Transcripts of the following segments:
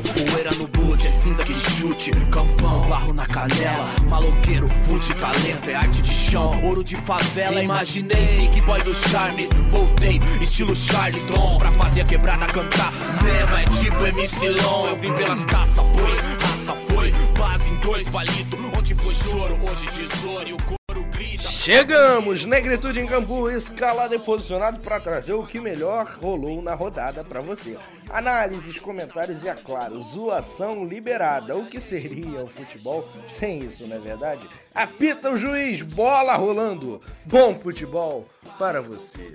Poeira no boot, é cinza que chute. Campão, barro na canela. Maloqueiro, fute, talento É arte de chão, ouro de favela Imaginei, Nick Boy dos Charmes Voltei, estilo Charles Long Pra fazer a quebrada cantar. Mesmo é tipo MC Long. Eu vim pelas taças, pois raça foi. Base em dois, palito Onde foi choro, hoje tesouro. E o Chegamos, Negritude em Cambu, escalado e posicionado para trazer o que melhor rolou na rodada para você. Análises, comentários e, é claro, zoação liberada. O que seria o futebol sem isso, não é verdade? Apita o juiz, bola rolando. Bom futebol para você.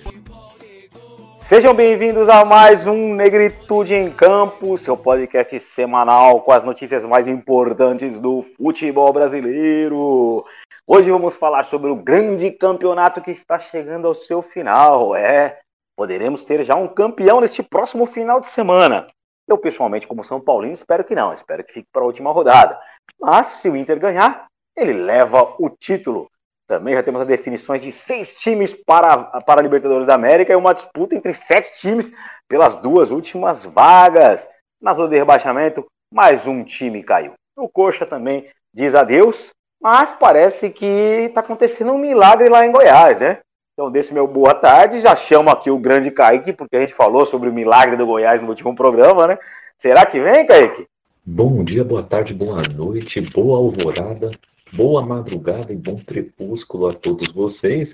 Sejam bem-vindos a mais um Negritude em Campo, seu podcast semanal com as notícias mais importantes do futebol brasileiro. Hoje vamos falar sobre o grande campeonato que está chegando ao seu final. É, poderemos ter já um campeão neste próximo final de semana. Eu, pessoalmente, como São Paulino, espero que não. Espero que fique para a última rodada. Mas, se o Inter ganhar, ele leva o título. Também já temos as definições de seis times para, para a Libertadores da América e uma disputa entre sete times pelas duas últimas vagas. Na zona de rebaixamento, mais um time caiu. O Coxa também diz adeus mas parece que está acontecendo um milagre lá em Goiás, né? Então, desse meu boa tarde, já chamo aqui o grande Kaique, porque a gente falou sobre o milagre do Goiás no último programa, né? Será que vem, Kaique? Bom dia, boa tarde, boa noite, boa alvorada, boa madrugada e bom crepúsculo a todos vocês.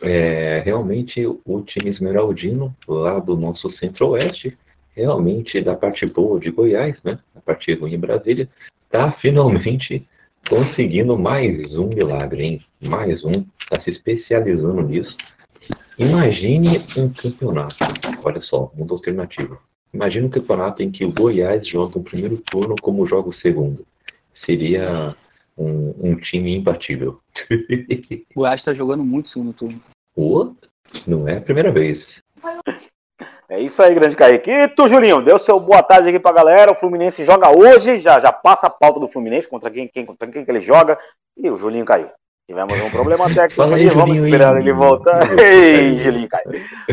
É, realmente, o time esmeraldino, lá do nosso centro-oeste, realmente da parte boa de Goiás, né? A parte ruim em Brasília, está finalmente conseguindo mais um milagre, hein? Mais um, está se especializando nisso. Imagine um campeonato, olha só, mundo alternativo. Imagine um campeonato em que o Goiás joga o primeiro turno como joga o segundo. Seria um, um time imbatível. o Goiás está jogando muito segundo turno. O? Não é a primeira vez. É isso aí, grande Kaique. E tu, Julinho, deu seu boa tarde aqui pra galera. O Fluminense joga hoje, já, já passa a pauta do Fluminense, contra quem, quem, contra quem que ele joga. E o Julinho caiu. Tivemos um problema técnico aí, vamos esperar ele voltar. Ei, Julinho caiu.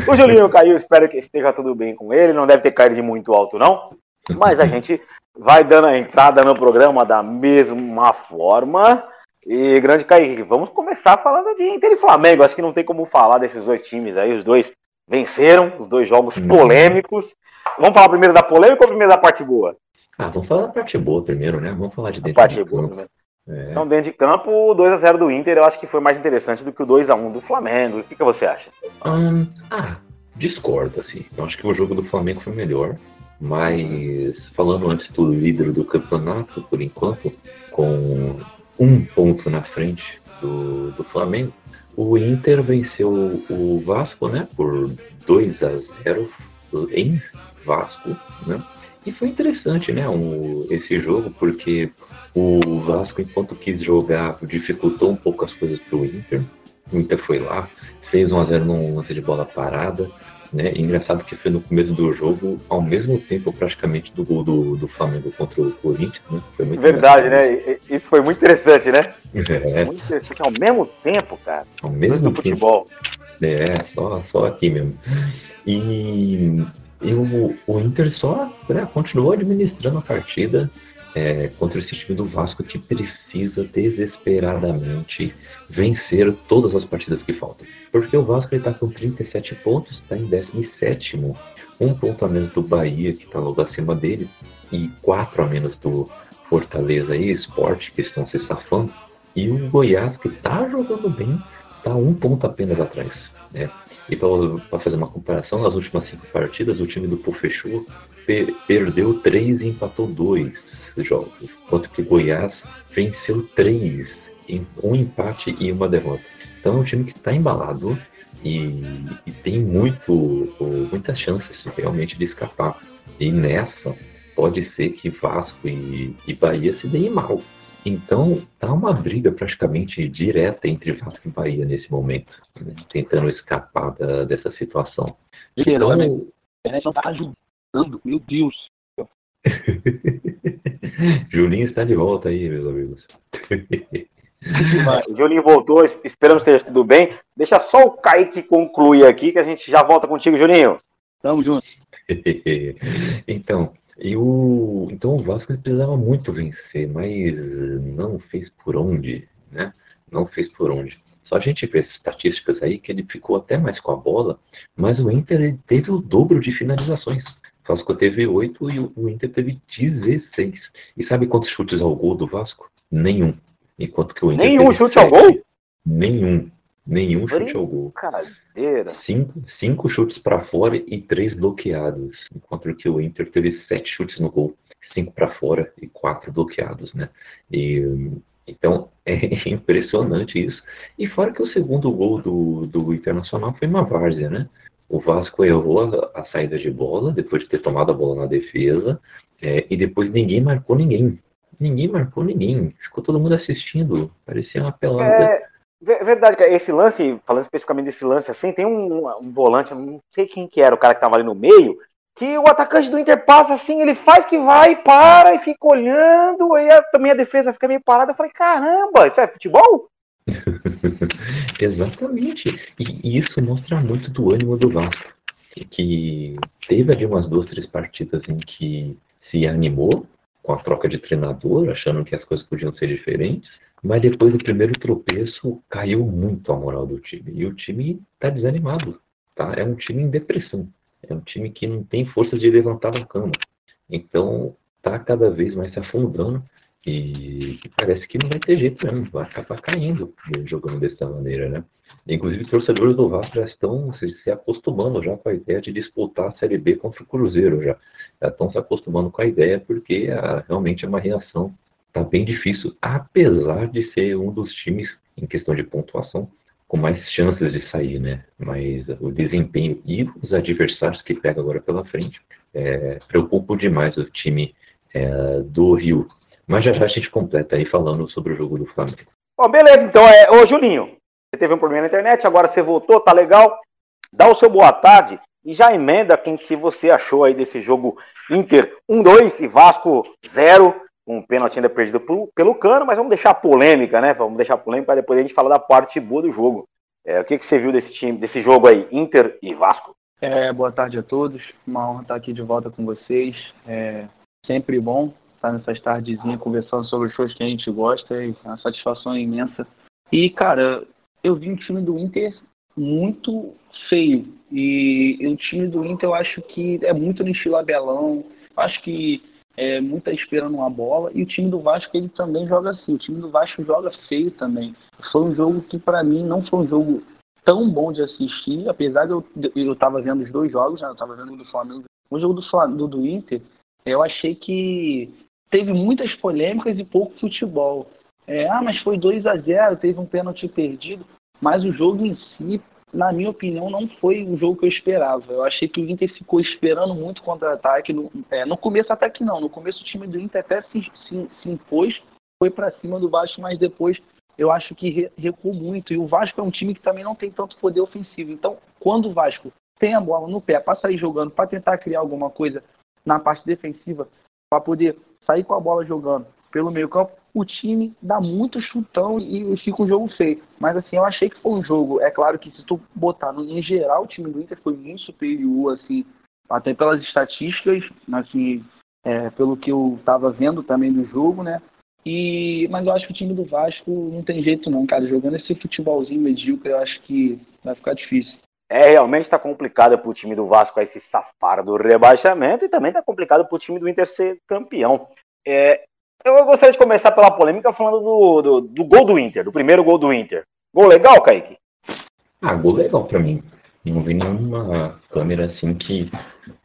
O Julinho caiu, espero que esteja tudo bem com ele. Não deve ter caído de muito alto, não. Mas a gente vai dando a entrada no programa da mesma forma. E grande Kaique, vamos começar falando de Inter e Flamengo. Acho que não tem como falar desses dois times aí, os dois venceram os dois jogos uhum. polêmicos. Vamos falar primeiro da polêmica ou primeiro da parte boa? Ah, vamos falar da parte boa primeiro, né? Vamos falar de dentro parte de boa, campo. É. Então, dentro de campo, o 2x0 do Inter eu acho que foi mais interessante do que o 2x1 do Flamengo. O que, que você acha? Um, ah, discordo, assim. Eu acho que o jogo do Flamengo foi melhor. Mas, falando antes do líder do campeonato, por enquanto, com um ponto na frente do, do Flamengo, o Inter venceu o Vasco, né, por 2 a 0 em Vasco, né? E foi interessante, né, um, esse jogo, porque o Vasco, enquanto quis jogar, dificultou um pouco as coisas para o Inter. O Inter foi lá, fez 1 a 0 num lance de bola parada, né? E engraçado que foi no começo do jogo, ao mesmo tempo praticamente do gol do, do Flamengo contra o Corinthians, né? Foi muito Verdade, né? Isso foi muito interessante, né? É. Muito interessante ao mesmo tempo, cara. Ao mesmo tempo. futebol. É, só, só aqui mesmo. E, e o, o Inter só né, continuou administrando a partida é, contra esse time do Vasco que precisa desesperadamente vencer todas as partidas que faltam. Porque o Vasco está com 37 pontos, está em 17, um ponto a menos do Bahia, que está logo acima dele, e quatro a menos do Fortaleza e Esporte, que estão se safando. E o Goiás, que está jogando bem, está um ponto apenas atrás. Né? E para fazer uma comparação, nas últimas cinco partidas, o time do Pofechou perdeu três e empatou dois jogos, enquanto que Goiás venceu três, em um empate e uma derrota. Então é um time que está embalado e, e, tem muito, muitas chances realmente de escapar. E nessa pode ser que Vasco e, e Bahia se deem mal. Então tá uma briga praticamente direta entre Vasco e Bahia nesse momento, né? tentando escapar da, dessa situação. Então, a internet não tá ajudando, meu Deus. Julinho está de volta aí, meus amigos. Julinho voltou, esperamos que esteja tudo bem. Deixa só o Kaique concluir aqui, que a gente já volta contigo, Julinho. Tamo junto. então, E o, então o Vasco precisava muito vencer, mas não fez por onde, né? Não fez por onde. Só a gente vê as estatísticas aí que ele ficou até mais com a bola, mas o Inter teve o dobro de finalizações. O Vasco teve 8 e o Inter teve 16. E sabe quantos chutes ao gol do Vasco? Nenhum. Enquanto que o Inter Nenhum chute 7. ao gol? Nenhum. Nenhum chute ao gol. Cinco, cinco chutes para fora e três bloqueados. Enquanto que o Inter teve sete chutes no gol, cinco para fora e quatro bloqueados, né? E, então é impressionante isso. E fora que o segundo gol do, do Internacional foi uma várzea, né? O Vasco errou a, a, saída de bola depois de ter tomado a bola na defesa é, e depois ninguém marcou ninguém. Ninguém marcou ninguém. Ficou todo mundo assistindo. Parecia uma pelada. É, Verdade, cara. Esse lance, falando especificamente desse lance assim, tem um, um volante, não sei quem que era, o cara que tava ali no meio, que o atacante do Inter passa assim, ele faz que vai, para e fica olhando, aí a, também a defesa fica meio parada. Eu falei, caramba, isso é futebol? Exatamente. E, isso mostra muito do ânimo do Vasco. Que teve ali umas duas, três partidas em que se animou com a troca de treinador, achando que as coisas podiam ser diferentes. Mas depois do primeiro tropeço, caiu muito a moral do time. E o time está desanimado. Tá? É um time em depressão. É um time que não tem força de levantar da cama. Então, está cada vez mais se afundando. E parece que não vai ter jeito mesmo. Vai acabar caindo jogando dessa maneira, né? Inclusive, torcedores do Vasco já estão se, se, acostumando já com a ideia de disputar a Série B contra o Cruzeiro já. Já estão se acostumando com a ideia porque a, realmente é uma reação tá bem difícil, apesar de ser um dos times, em questão de pontuação, com mais chances de sair, né? Mas o desempenho e os adversários que pega agora pela frente é, preocupam demais o time é, do Rio. Mas já já a gente completa aí falando sobre o jogo do Flamengo. Bom, beleza, então é. Ô Julinho, você teve um problema na internet, agora você voltou, tá legal. Dá o seu boa tarde e já emenda com o que você achou aí desse jogo Inter 1-2 e Vasco 0 um pênalti ainda perdido pelo, pelo Cano, mas vamos deixar a polêmica, né? Vamos deixar a polêmica para depois a gente falar da parte boa do jogo. É, o que, que você viu desse time, desse jogo aí, Inter e Vasco? É, boa tarde a todos. Uma honra estar aqui de volta com vocês. É sempre bom estar nessas tardezinhas conversando sobre os shows que a gente gosta. E a satisfação é imensa. E, cara, eu vi um time do Inter muito feio. E o time do Inter eu acho que é muito no estilo Abelão. Acho que é, muita esperando uma bola. E o time do Vasco ele também joga assim. O time do Vasco joga feio também. Foi um jogo que para mim não foi um jogo tão bom de assistir, apesar de eu eu estava vendo os dois jogos, né? eu estava vendo o do Flamengo, o jogo do, do, do Inter. Eu achei que teve muitas polêmicas e pouco futebol. É, ah, mas foi 2 a 0 teve um pênalti perdido. Mas o jogo em si, na minha opinião, não foi o jogo que eu esperava. Eu achei que o Inter ficou esperando muito contra-ataque. No, é, no começo até que não. No começo o time do Inter até se, se, se impôs, foi para cima do Vasco, mas depois eu acho que re, recuou muito. E o Vasco é um time que também não tem tanto poder ofensivo. Então, quando o Vasco tem a bola no pé para sair jogando, para tentar criar alguma coisa na parte defensiva, para poder sair com a bola jogando pelo meio campo, o time dá muito chutão e fica um jogo feio. Mas assim, eu achei que foi um jogo. É claro que se tu botar no, em geral, o time do Inter foi muito superior, assim, até pelas estatísticas, assim, é, pelo que eu tava vendo também do jogo, né? E, mas eu acho que o time do Vasco não tem jeito não, cara. Jogando esse futebolzinho medíocre, eu acho que vai ficar difícil. É, realmente está complicado para o time do Vasco esse safar do rebaixamento e também está complicado para o time do Inter ser campeão. É, eu gostaria de começar pela polêmica falando do, do, do, gol do Inter, do primeiro gol do Inter. Gol legal, Kaique? Ah, gol legal para mim. Não vi nenhuma câmera assim que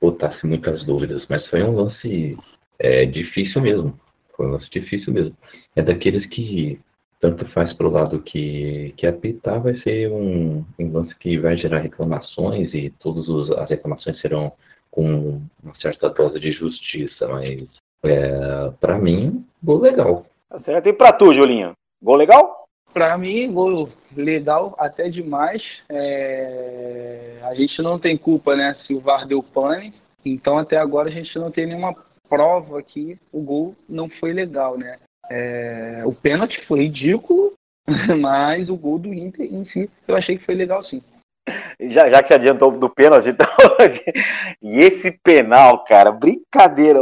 botasse muitas dúvidas, mas foi um lance é, difícil mesmo. Foi um lance difícil mesmo. É daqueles que tanto faz pro lado que, que apitar, vai ser um, um lance que vai gerar reclamações e todas as reclamações serão com uma certa dose de justiça, mas é, para mim, gol legal. Tá certo. E pra tu, Julinho? Gol legal? Para mim, gol legal até demais. É... A gente não tem culpa, né? Se o VAR deu pane. Então, até agora, a gente não tem nenhuma prova que o gol não foi legal, né? É... O pênalti foi ridículo, mas o gol do Inter em si, eu achei que foi legal sim. Já, já que você adiantou do pênalti, então, e esse penal, cara, brincadeira.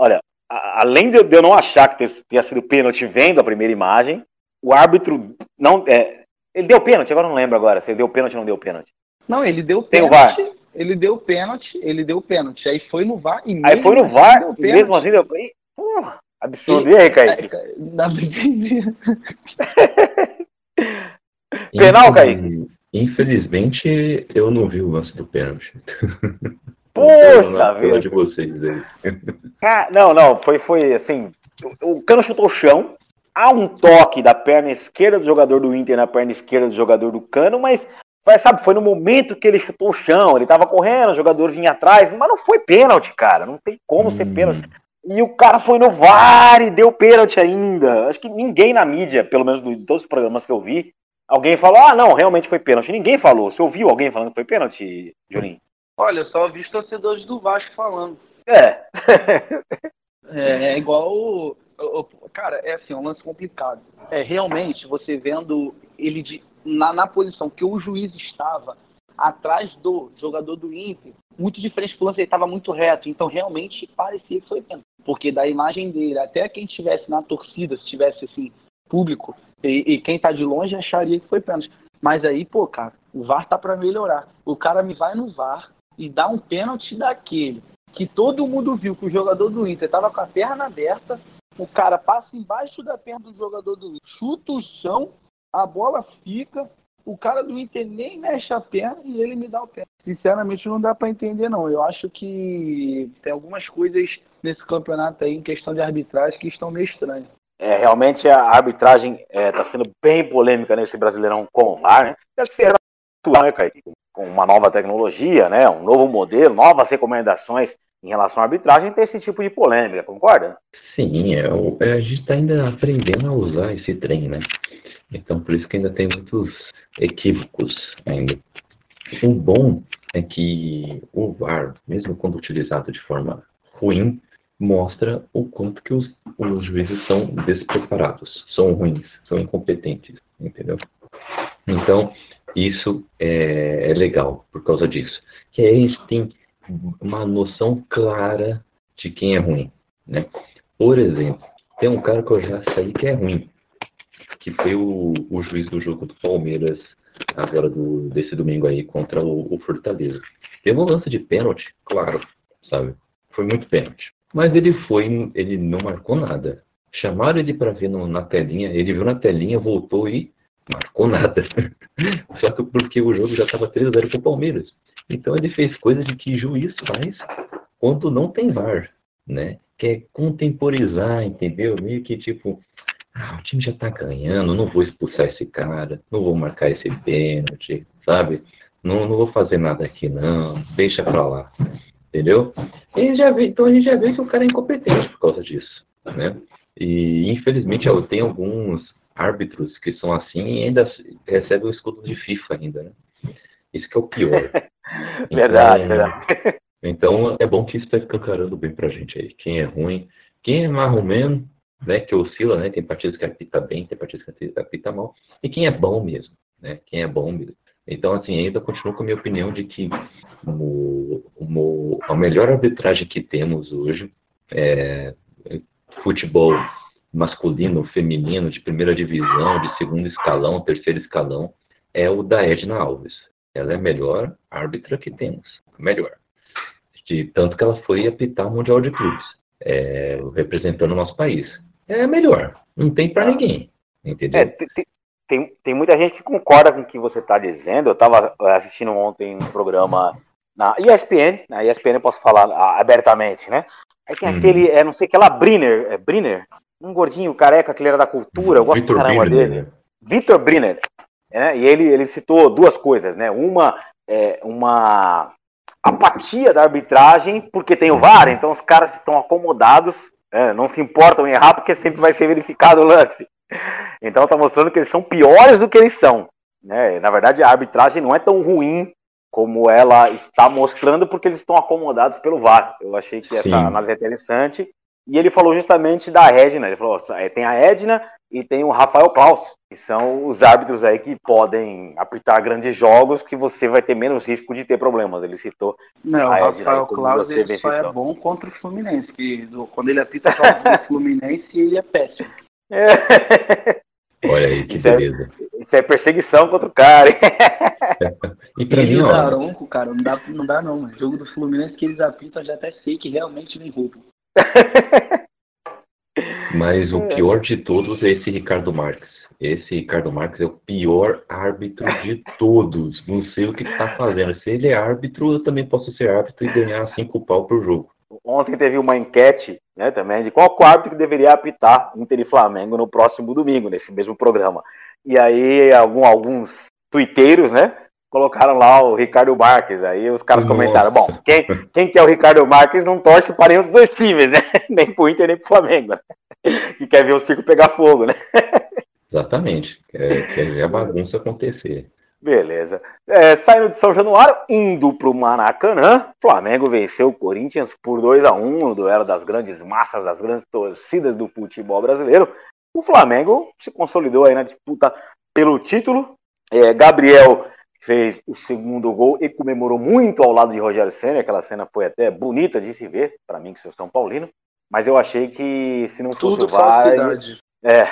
Olha, além de eu não achar que tenha sido pênalti vendo a primeira imagem, o árbitro não. É, ele deu pênalti, agora não lembro agora se ele deu pênalti ou não deu pênalti. Não, ele deu pênalti. Tem o VAR. Ele deu pênalti, ele deu pênalti. Aí foi no VAR e Aí foi no assim VAR e mesmo assim deu pênalti. Porra, absurdo. E, e aí, Kaique? Dá pra entender. Penal, Kaique? Infelizmente, eu não vi o lance do pênalti. Poxa, vida. de vocês aí. Ah, não, não, foi, foi assim. O Cano chutou o chão. Há um toque da perna esquerda do jogador do Inter na perna esquerda do jogador do Cano, mas sabe, foi no momento que ele chutou o chão, ele tava correndo, o jogador vinha atrás, mas não foi pênalti, cara. Não tem como hum. ser pênalti. E o cara foi no VAR e deu pênalti ainda. Acho que ninguém na mídia, pelo menos de todos os programas que eu vi, alguém falou: ah, não, realmente foi pênalti. Ninguém falou. Você ouviu alguém falando que foi pênalti, Juninho? Olha, só vi os torcedores do Vasco falando. É. é, é igual. O, o, cara, é assim, é um lance complicado. É realmente você vendo ele de, na, na posição que o juiz estava atrás do jogador do Inter, muito diferente do lance, ele estava muito reto. Então realmente parecia que foi pênalti. Porque da imagem dele, até quem estivesse na torcida, se tivesse assim, público, e, e quem está de longe acharia que foi pênalti. Mas aí, pô, cara, o VAR tá para melhorar. O cara me vai no VAR, e dá um pênalti daquele que todo mundo viu que o jogador do Inter estava com a perna aberta, o cara passa embaixo da perna do jogador do Inter, chuta o chão, a bola fica, o cara do Inter nem mexe a perna e ele me dá o pé. Sinceramente, não dá para entender, não. Eu acho que tem algumas coisas nesse campeonato aí, em questão de arbitragem, que estão meio estranhas. É, realmente a arbitragem está é, tá sendo bem polêmica nesse Brasileirão com o VAR, né? Deve ser atual, né, Kaique? Com uma nova tecnologia, né, um novo modelo, novas recomendações em relação à arbitragem, tem esse tipo de polêmica, concorda? Sim, é, é a gente está ainda aprendendo a usar esse trem, né? Então, por isso que ainda tem muitos equívocos ainda. O bom é que o VAR, mesmo quando utilizado de forma ruim, mostra o quanto que os, os juízes são despreparados, são ruins, são incompetentes, entendeu? Então, isso é, é legal por causa disso. Que aí gente tem uma noção clara de quem é ruim. Né? Por exemplo, tem um cara que eu já sei que é ruim, que foi o, o juiz do jogo do Palmeiras, agora do, desse domingo aí, contra o, o Fortaleza. Teve um lance de pênalti, claro, sabe? Foi muito pênalti. Mas ele foi, ele não marcou nada. Chamaram ele para ver no, na telinha, ele viu na telinha, voltou e marcou nada. Só que porque o jogo já estava 3x0 para o Palmeiras. Então ele fez coisas de que juiz faz quando não tem VAR, né? Que é contemporizar, entendeu? Meio que tipo, ah, o time já tá ganhando, não vou expulsar esse cara, não vou marcar esse pênalti, sabe? Não, não vou fazer nada aqui não, deixa pra lá, entendeu? E já vê, então a gente já vê que o cara é incompetente por causa disso, né? E infelizmente tem alguns árbitros que são assim e ainda recebem o escudo de FIFA ainda, né? Isso que é o pior. verdade, então, verdade. Então é bom que isso está escancarando bem pra gente aí. Quem é ruim, quem é marromeno, né, que oscila, né? Tem partidos que apita bem, tem partidos que apita mal. E quem é bom mesmo, né? Quem é bom mesmo. Então, assim, ainda continuo com a minha opinião de que o, o, a melhor arbitragem que temos hoje é futebol masculino, feminino, de primeira divisão, de segundo escalão, terceiro escalão, é o da Edna Alves. Ela é a melhor árbitra que temos, melhor. De tanto que ela foi apitar o Mundial de Clubes, é, representando o nosso país. É a melhor, não tem para ninguém, entendeu? É, tem, tem, tem, muita gente que concorda com o que você está dizendo. Eu estava assistindo ontem um programa na ESPN, na ESPN eu posso falar abertamente, né? Aí tem uhum. aquele, é, não sei, aquela Brinner, é Brinner? Um gordinho careca que ele era da cultura, eu gosto Victor caramba Brinner, dele. Né? Vitor Brinner. Né? E ele, ele citou duas coisas, né? Uma, é, uma apatia da arbitragem, porque tem o VAR, então os caras estão acomodados, né? não se importam em errar, porque sempre vai ser verificado o lance. Então tá mostrando que eles são piores do que eles são. Né? Na verdade, a arbitragem não é tão ruim como ela está mostrando, porque eles estão acomodados pelo VAR. Eu achei que essa Sim. análise é interessante. E ele falou justamente da Edna. Ele falou: é, tem a Edna e tem o Rafael Klaus, que são os árbitros aí que podem apitar grandes jogos que você vai ter menos risco de ter problemas. Ele citou. Não, o Rafael Klaus ele só é bom contra o Fluminense, que quando ele apita só o Fluminense ele é péssimo. É. Olha aí, que isso é- beleza. É, isso é perseguição contra o cara. e pra mim, ó. Daronco, cara, não dá, não dá não. O jogo do Fluminense que eles apitam, eu já até sei que realmente vem roubo. Mas o pior de todos é esse Ricardo Marques. Esse Ricardo Marques é o pior árbitro de todos. Não sei o que está fazendo. Se ele é árbitro, eu também posso ser árbitro e ganhar cinco pau pro jogo. Ontem teve uma enquete, né, também, de qual árbitro que deveria apitar Inter e Flamengo no próximo domingo, nesse mesmo programa. E aí, algum, alguns tuiteiros, né, colocaram lá o Ricardo Marques. Aí os caras comentaram: bom, quem, quem que é o Ricardo Marques não torce para nenhum dos dois times, né? Nem pro Inter, nem pro Flamengo. Né? Que quer ver o circo pegar fogo, né? Exatamente. Quer, quer ver a bagunça acontecer. Beleza. É, saindo de São Januário, indo para o Maracanã, Flamengo venceu o Corinthians por 2 a 1 no duelo das grandes massas, das grandes torcidas do futebol brasileiro. O Flamengo se consolidou aí na disputa pelo título. É, Gabriel fez o segundo gol e comemorou muito ao lado de Rogério Senna. Aquela cena foi até bonita de se ver, para mim que sou São Paulino. Mas eu achei que se não Tudo fosse o VAR. É,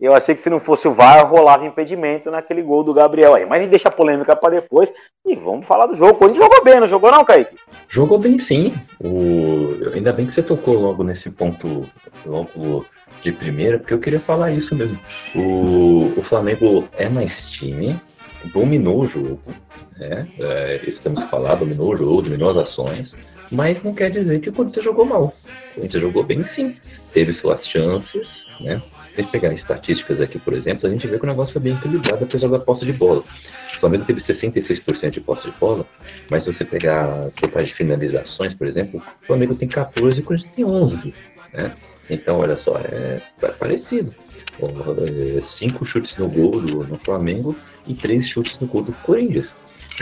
eu achei que se não fosse o VAR, rolava impedimento naquele gol do Gabriel aí. Mas a gente deixa a polêmica para depois e vamos falar do jogo. Quando jogou bem, não jogou não, Kaique? Jogou bem sim. O... Ainda bem que você tocou logo nesse ponto, logo de primeira, porque eu queria falar isso mesmo. O, o Flamengo é mais time, dominou o jogo, né? É, isso temos falado, dominou o jogo, dominou as ações, mas não quer dizer que o Corinthians jogou mal. O Corinthians jogou bem sim, teve suas chances, né? Se pegar estatísticas aqui, por exemplo, a gente vê que o negócio foi bem equilibrado apesar da posse de bola. O Flamengo teve 66% de posse de bola, mas se você pegar totais de finalizações, por exemplo, o Flamengo tem 14 e o Corinthians tem 11, né? Então, olha só, é, é parecido. É, cinco chutes no gol do, no Flamengo e três chutes no gol do Corinthians.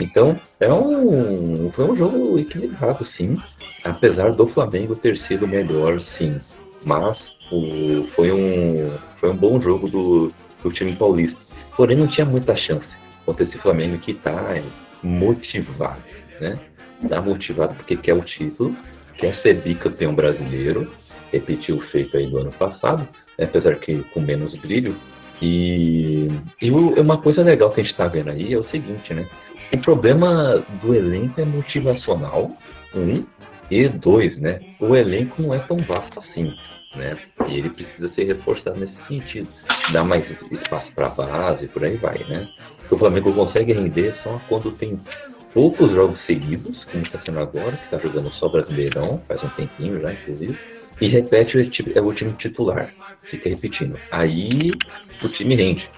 Então, é um, foi um jogo equilibrado, sim. Apesar do Flamengo ter sido melhor, sim. Mas o, foi, um, foi um bom jogo do, do time paulista. Porém, não tinha muita chance contra esse Flamengo que está motivado, né? Está motivado porque quer o título, quer ser bicampeão brasileiro, repetiu o feito aí do ano passado, né? apesar que com menos brilho. E, e uma coisa legal que a gente está vendo aí é o seguinte, né? O problema do elenco é motivacional, um, e dois, né? O elenco não é tão vasto assim, né? E ele precisa ser reforçado nesse sentido. Dar mais espaço para a base, por aí vai, né? O Flamengo consegue render só quando tem poucos jogos seguidos, como está sendo agora, que está jogando só Brasileirão, faz um tempinho já, inclusive, e repete o, é o time titular, fica repetindo. Aí o time rende.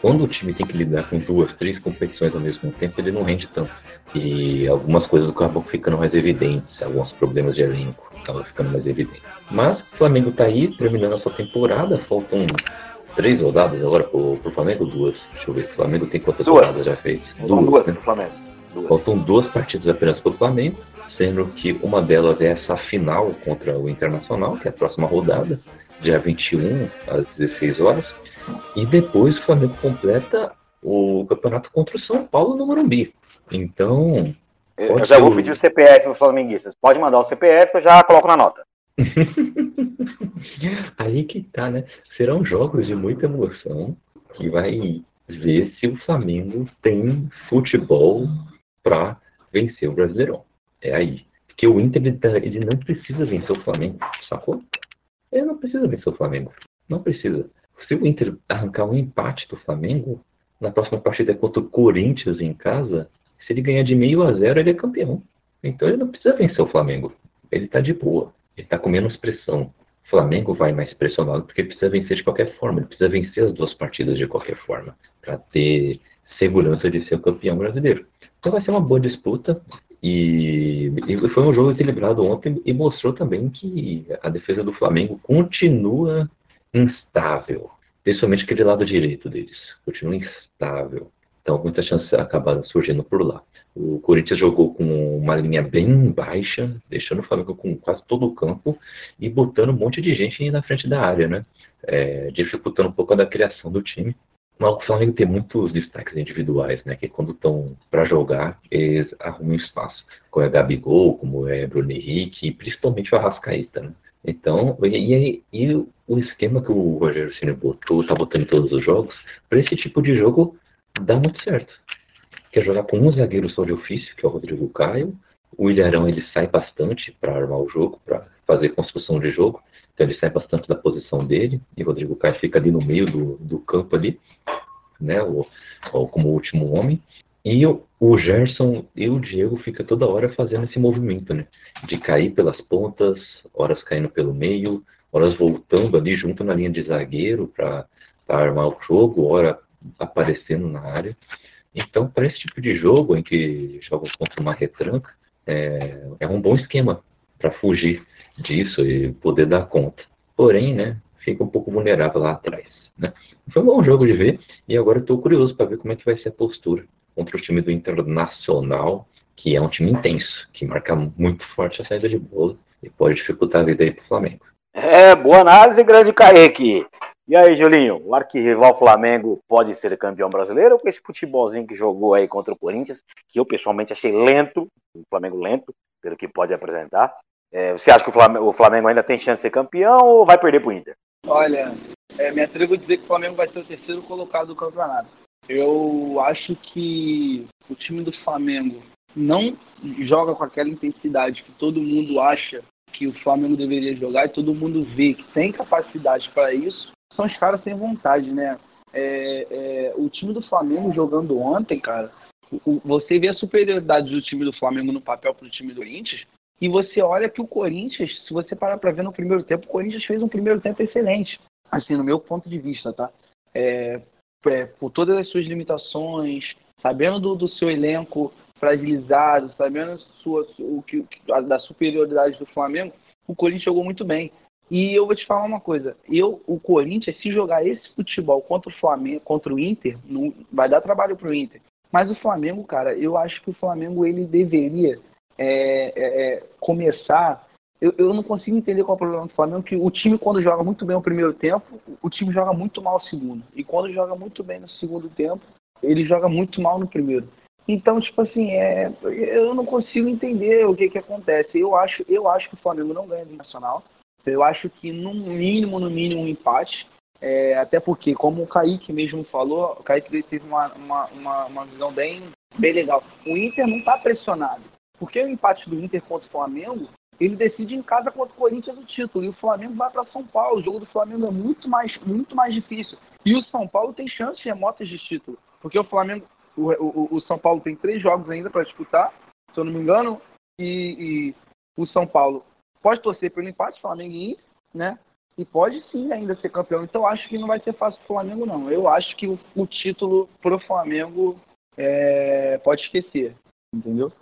Quando o time tem que lidar com duas, três competições ao mesmo tempo, ele não rende tanto. E algumas coisas acabam ficando mais evidentes, alguns problemas de elenco acabam ficando mais evidentes. Mas o Flamengo está aí, terminando a sua temporada, faltam três rodadas agora pro, pro Flamengo, duas. Deixa eu ver, o Flamengo tem quantas duas. rodadas já feitas? Duas, duas né? pro Flamengo. Faltam duas partidas apenas pro Flamengo, sendo que uma delas é essa final contra o Internacional, que é a próxima rodada, dia 21, às 16 horas. E depois o Flamengo completa o campeonato contra o São Paulo no Morumbi. Então. Eu já vou pedir o CPF para os flamenguistas. Pode mandar o CPF que eu já coloco na nota. Aí que tá, né? Serão jogos de muita emoção que vai ver se o Flamengo tem futebol para vencer o Brasileirão. É aí. Porque o Inter ele, tá, ele não precisa vencer o Flamengo, sacou? Ele não precisa vencer o Flamengo. Não precisa. Se o Inter arrancar um empate do Flamengo, na próxima partida contra o Corinthians em casa, se ele ganhar de meio a zero, ele é campeão. Então ele não precisa vencer o Flamengo. Ele está de boa. Ele está com menos pressão. O Flamengo vai mais pressionado porque precisa vencer de qualquer forma. Ele precisa vencer as duas partidas de qualquer forma para ter segurança de ser o campeão brasileiro. Então vai ser uma boa disputa. E, e foi um jogo equilibrado ontem e mostrou também que a defesa do Flamengo continua instável, principalmente aquele lado direito deles, continua instável. Então, muitas chances acabaram surgindo por lá. O Corinthians jogou com uma linha bem baixa, deixando o Flamengo com quase todo o campo e botando um monte de gente na frente da área, né? É, dificultando um pouco a criação do time. Mas o Flamengo tem muitos destaques individuais, né? Que quando estão para jogar, eles arrumam espaço. Como é Gabigol, como é Bruno Henrique, e principalmente o Arrascaíta, né? Então, e, e, e o esquema que o Rogério Ceni botou, tá botando em todos os jogos, para esse tipo de jogo dá muito certo. Quer jogar com um zagueiro só de ofício, que é o Rodrigo Caio. O Ilharão ele sai bastante para armar o jogo, para fazer construção de jogo. Então ele sai bastante da posição dele. E Rodrigo Caio fica ali no meio do, do campo ali, né? O, como último homem. E o, o Gerson e o Diego fica toda hora fazendo esse movimento, né? De cair pelas pontas, horas caindo pelo meio, horas voltando ali junto na linha de zagueiro para armar o jogo, hora aparecendo na área. Então, para esse tipo de jogo em que jogam contra uma retranca, é, é um bom esquema para fugir disso e poder dar conta. Porém, né, fica um pouco vulnerável lá atrás. Né? Foi um bom jogo de ver e agora estou curioso para ver como é que vai ser a postura contra o time do Internacional, que é um time intenso, que marca muito forte a saída de bola e pode dificultar a vida aí para o Flamengo. É, boa análise, grande Kaique. E aí, Julinho, o arquirrival Flamengo pode ser campeão brasileiro com esse futebolzinho que jogou aí contra o Corinthians, que eu pessoalmente achei lento, o Flamengo lento, pelo que pode apresentar. É, você acha que o Flamengo, o ainda tem chance de ser campeão ou vai perder pro Inter? Olha, é, me atrevo a dizer que o Flamengo vai ser o terceiro colocado do campeonato. Eu acho que o time do Flamengo não joga com aquela intensidade que todo mundo acha que o Flamengo deveria jogar e todo mundo vê que tem capacidade para isso são os caras sem vontade, né? É, é, o time do Flamengo jogando ontem, cara, o, você vê a superioridade do time do Flamengo no papel pro time do Corinthians, e você olha que o Corinthians, se você parar para ver no primeiro tempo, o Corinthians fez um primeiro tempo excelente, assim, no meu ponto de vista, tá? É, é, por todas as suas limitações, sabendo do, do seu elenco fragilizado, sabendo sua, o que, da superioridade do Flamengo, o Corinthians jogou muito bem. E eu vou te falar uma coisa, eu, o Corinthians, se jogar esse futebol contra o Flamengo, contra o Inter, não, vai dar trabalho pro Inter. Mas o Flamengo, cara, eu acho que o Flamengo ele deveria é, é, é, começar. Eu, eu não consigo entender qual é o problema do Flamengo, que o time, quando joga muito bem o primeiro tempo, o time joga muito mal o segundo. E quando joga muito bem no segundo tempo, ele joga muito mal no primeiro. Então, tipo assim, é, eu não consigo entender o que que acontece. Eu acho, eu acho que o Flamengo não ganha do Nacional. Eu acho que no mínimo, no mínimo, um empate. É, até porque, como o Kaique mesmo falou, o Kaique teve uma, uma, uma, uma visão bem, bem legal. O Inter não está pressionado. Porque o empate do Inter contra o Flamengo, ele decide em casa contra o Corinthians o título. E o Flamengo vai para São Paulo. O jogo do Flamengo é muito mais, muito mais difícil. E o São Paulo tem chances remotas de título. Porque o Flamengo, o, o, o São Paulo tem três jogos ainda para disputar, se eu não me engano. E, e o São Paulo pode torcer pelo empate, Flamengo e Inter, né? E pode sim ainda ser campeão. Então acho que não vai ser fácil pro Flamengo, não. Eu acho que o, o título pro Flamengo é, pode esquecer, entendeu?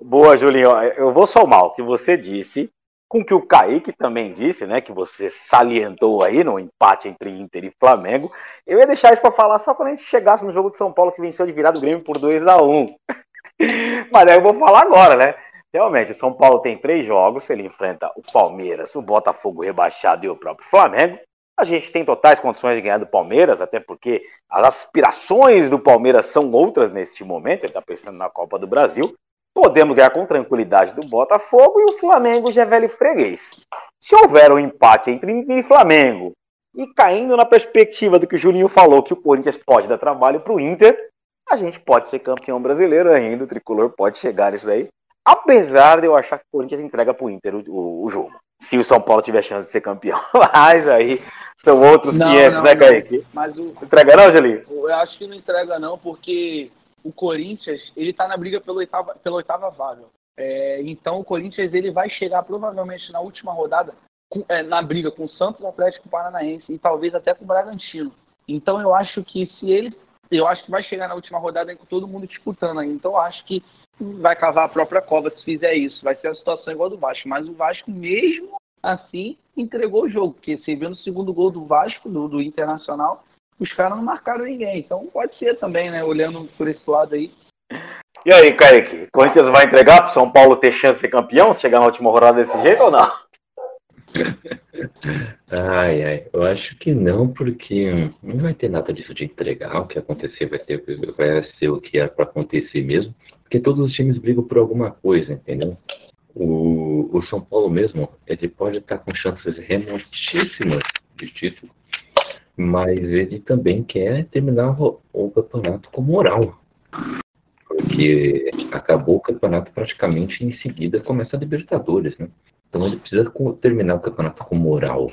Boa, Julinho. Eu vou somar o que você disse com o que o Kaique também disse, né? Que você salientou aí no empate entre Inter e Flamengo. Eu ia deixar isso para falar só quando a gente chegasse no jogo de São Paulo que venceu de virado o Grêmio por 2 a 1 Mas aí eu vou falar agora, né? Realmente, o São Paulo tem três jogos, ele enfrenta o Palmeiras, o Botafogo rebaixado e o próprio Flamengo. A gente tem totais condições de ganhar do Palmeiras, até porque as aspirações do Palmeiras são outras neste momento, ele está pensando na Copa do Brasil. Podemos ganhar com tranquilidade do Botafogo e o Flamengo já é velho freguês. Se houver um empate entre Inter e Flamengo, e caindo na perspectiva do que o Juninho falou, que o Corinthians pode dar trabalho para o Inter, a gente pode ser campeão brasileiro ainda, o tricolor pode chegar isso aí. Apesar de eu achar que o Corinthians entrega Inter o, o, o jogo. Se o São Paulo tiver chance de ser campeão. Mas aí são outros não, 500, não, né, Kaique? Mas o, entrega não, Gelinho? Eu acho que não entrega não, porque o Corinthians, ele tá na briga pela oitava, pela oitava vaga. É, então o Corinthians ele vai chegar provavelmente na última rodada com, é, na briga com o Santos Atlético Paranaense e talvez até com o Bragantino. Então eu acho que se ele. Eu acho que vai chegar na última rodada com todo mundo disputando. Então eu acho que vai cavar a própria cova se fizer isso. Vai ser a situação igual a do Vasco. Mas o Vasco, mesmo assim, entregou o jogo. Porque você vê no segundo gol do Vasco, do, do Internacional, os caras não marcaram ninguém. Então pode ser também, né? Olhando por esse lado aí. E aí, Kaique, Corinthians vai entregar pro São Paulo ter chance de ser campeão, se chegar na última rodada desse jeito ou não? ai, ai, eu acho que não, porque não vai ter nada disso de entregar. O que acontecer vai, ter, vai ser o que é para acontecer mesmo, porque todos os times brigam por alguma coisa, entendeu? O, o São Paulo mesmo, ele pode estar com chances remotíssimas de título, mas ele também quer terminar o, campeonato com moral. Porque acabou o campeonato praticamente em seguida começa a Libertadores, né? Então ele precisa terminar o campeonato com moral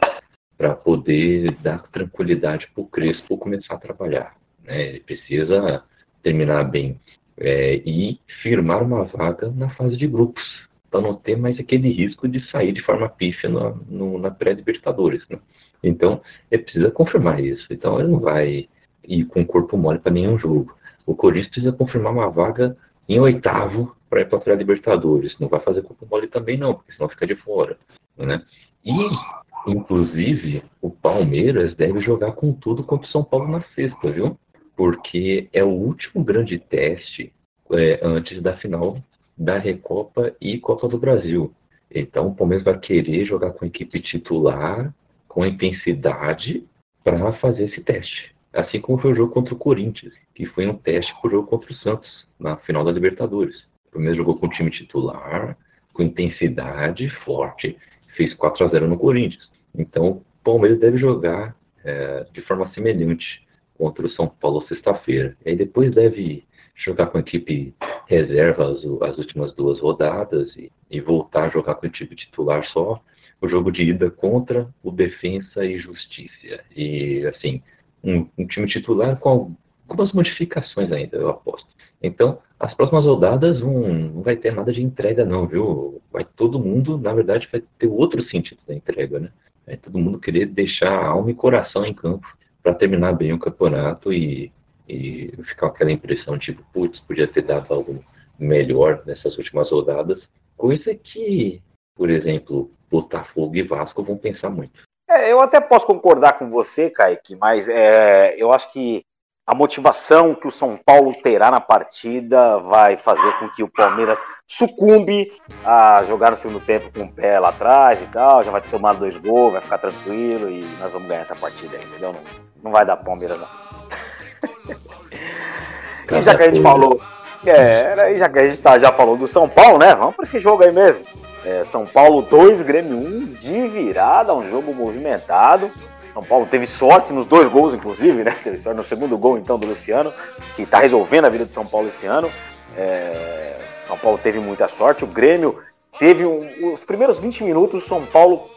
para poder dar tranquilidade para o Crespo começar a trabalhar. Né? Ele precisa terminar bem é, e firmar uma vaga na fase de grupos, para não ter mais aquele risco de sair de forma pífia no, no, na pré-Libertadores. Né? Então, ele precisa confirmar isso. Então, ele não vai ir com o corpo mole para nenhum jogo. O Corinthians precisa confirmar uma vaga em oitavo para ir para a Libertadores. Não vai fazer corpo mole também, não, porque senão fica de fora. Né? E, inclusive, o Palmeiras deve jogar com tudo contra o São Paulo na sexta, viu? Porque é o último grande teste é, antes da final da Recopa e Copa do Brasil. Então o Palmeiras vai querer jogar com a equipe titular, com intensidade, para fazer esse teste. Assim como foi o jogo contra o Corinthians, que foi um teste para o jogo contra o Santos, na final da Libertadores. O Palmeiras jogou com o time titular, com intensidade forte, fez 4 a 0 no Corinthians. Então o Palmeiras deve jogar é, de forma semelhante contra o São Paulo sexta-feira. E aí depois deve jogar com a equipe reserva as, as últimas duas rodadas e, e, voltar a jogar com a equipe titular só o jogo de ida contra o Defensa e Justiça. E, assim, um, um time titular com algumas modificações ainda, eu aposto. Então, as próximas rodadas um, não vai ter nada de entrega, não, viu? Vai todo mundo, na verdade, vai ter outro sentido da entrega, né? Vai todo mundo querer deixar alma e coração em campo para terminar bem o campeonato e e ficar aquela impressão tipo, putz, podia ter dado algo melhor nessas últimas rodadas, coisa que, por exemplo, Botafogo e Vasco vão pensar muito. É, eu até posso concordar com você, Kaique, mas é, eu acho que a motivação que o São Paulo terá na partida vai fazer com que o Palmeiras sucumbe a jogar no segundo tempo com o pé lá atrás e tal, já vai tomar dois gols, vai ficar tranquilo e nós vamos ganhar essa partida aí, entendeu? Não, não vai dar Palmeiras não e já que a gente falou. É, já que a gente tá, já falou do São Paulo, né? Vamos para esse jogo aí mesmo. É, São Paulo 2, Grêmio 1, de virada, um jogo movimentado. São Paulo teve sorte nos dois gols, inclusive, né? Teve sorte no segundo gol, então, do Luciano, que está resolvendo a vida do São Paulo esse ano. É, São Paulo teve muita sorte. O Grêmio teve um, os primeiros 20 minutos, São Paulo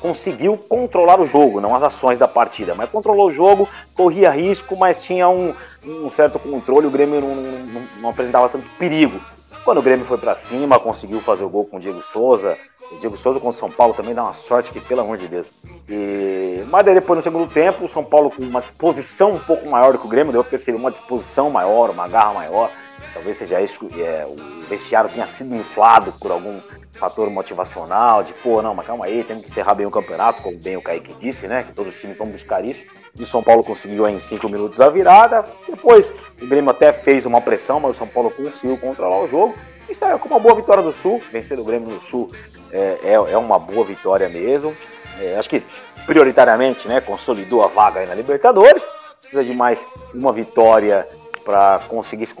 conseguiu controlar o jogo, não as ações da partida, mas controlou o jogo, corria risco, mas tinha um, um certo controle, o Grêmio não, não, não, apresentava tanto perigo. Quando o Grêmio foi para cima, conseguiu fazer o gol com o Diego Souza. O Diego Souza com o São Paulo também dá uma sorte que, pelo amor de Deus. E... Mas daí depois no segundo tempo, o São Paulo com uma disposição um pouco maior do que o Grêmio, deu para perceber uma disposição maior, uma garra maior. Talvez seja isso, é, o vestiário tenha sido inflado por algum fator motivacional, de pô, não, mas calma aí, temos que encerrar bem o campeonato, como bem o Kaique disse, né? Que todos os times vão buscar isso. E o São Paulo conseguiu em cinco minutos a virada. Depois o Grêmio até fez uma pressão, mas o São Paulo conseguiu controlar o jogo. E saiu com uma boa vitória do Sul. Vencer o Grêmio no Sul é, é, é uma boa vitória mesmo. É, acho que prioritariamente, né, consolidou a vaga na Libertadores. Precisa de mais uma vitória para conseguir se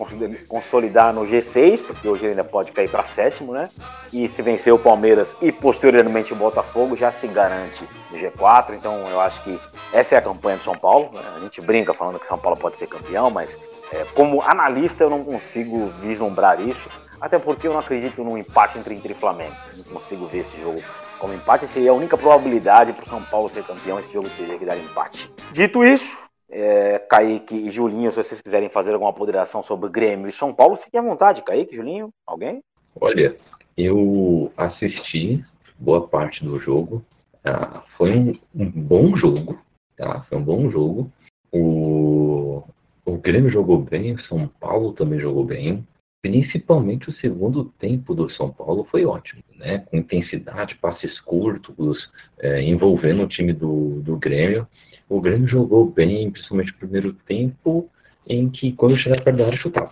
consolidar no G6, porque hoje ele ainda pode cair para sétimo, né? E se vencer o Palmeiras e posteriormente o Botafogo, já se garante no G4. Então eu acho que essa é a campanha do São Paulo. Né? A gente brinca falando que São Paulo pode ser campeão, mas é, como analista eu não consigo vislumbrar isso, até porque eu não acredito num empate entre Inter e Flamengo. Não consigo ver esse jogo como empate. Seria a única probabilidade para o São Paulo ser campeão. Esse jogo teria que dar empate. Dito isso, é, Kaique e Julinho, se vocês quiserem fazer alguma ponderação sobre Grêmio e São Paulo, fiquem à vontade. Kaique, Julinho, alguém? Olha, eu assisti boa parte do jogo. Ah, foi um, um, bom jogo. Tá? Foi um bom jogo. O, o Grêmio jogou bem, o São Paulo também jogou bem. Principalmente o segundo tempo do São Paulo foi ótimo, né? Com intensidade, passes curtos, é, envolvendo o time do, do Grêmio o Grêmio jogou bem, principalmente no primeiro tempo, em que quando chegava perto da área chutava.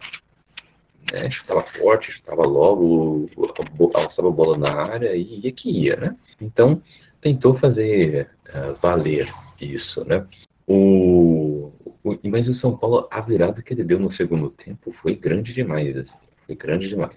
Né? Chutava forte, chutava logo, alçava a bola na área e ia que ia, né? Então, tentou fazer uh, valer isso, né? O, o, mas o São Paulo, a virada que ele deu no segundo tempo foi grande demais. Assim, foi grande demais.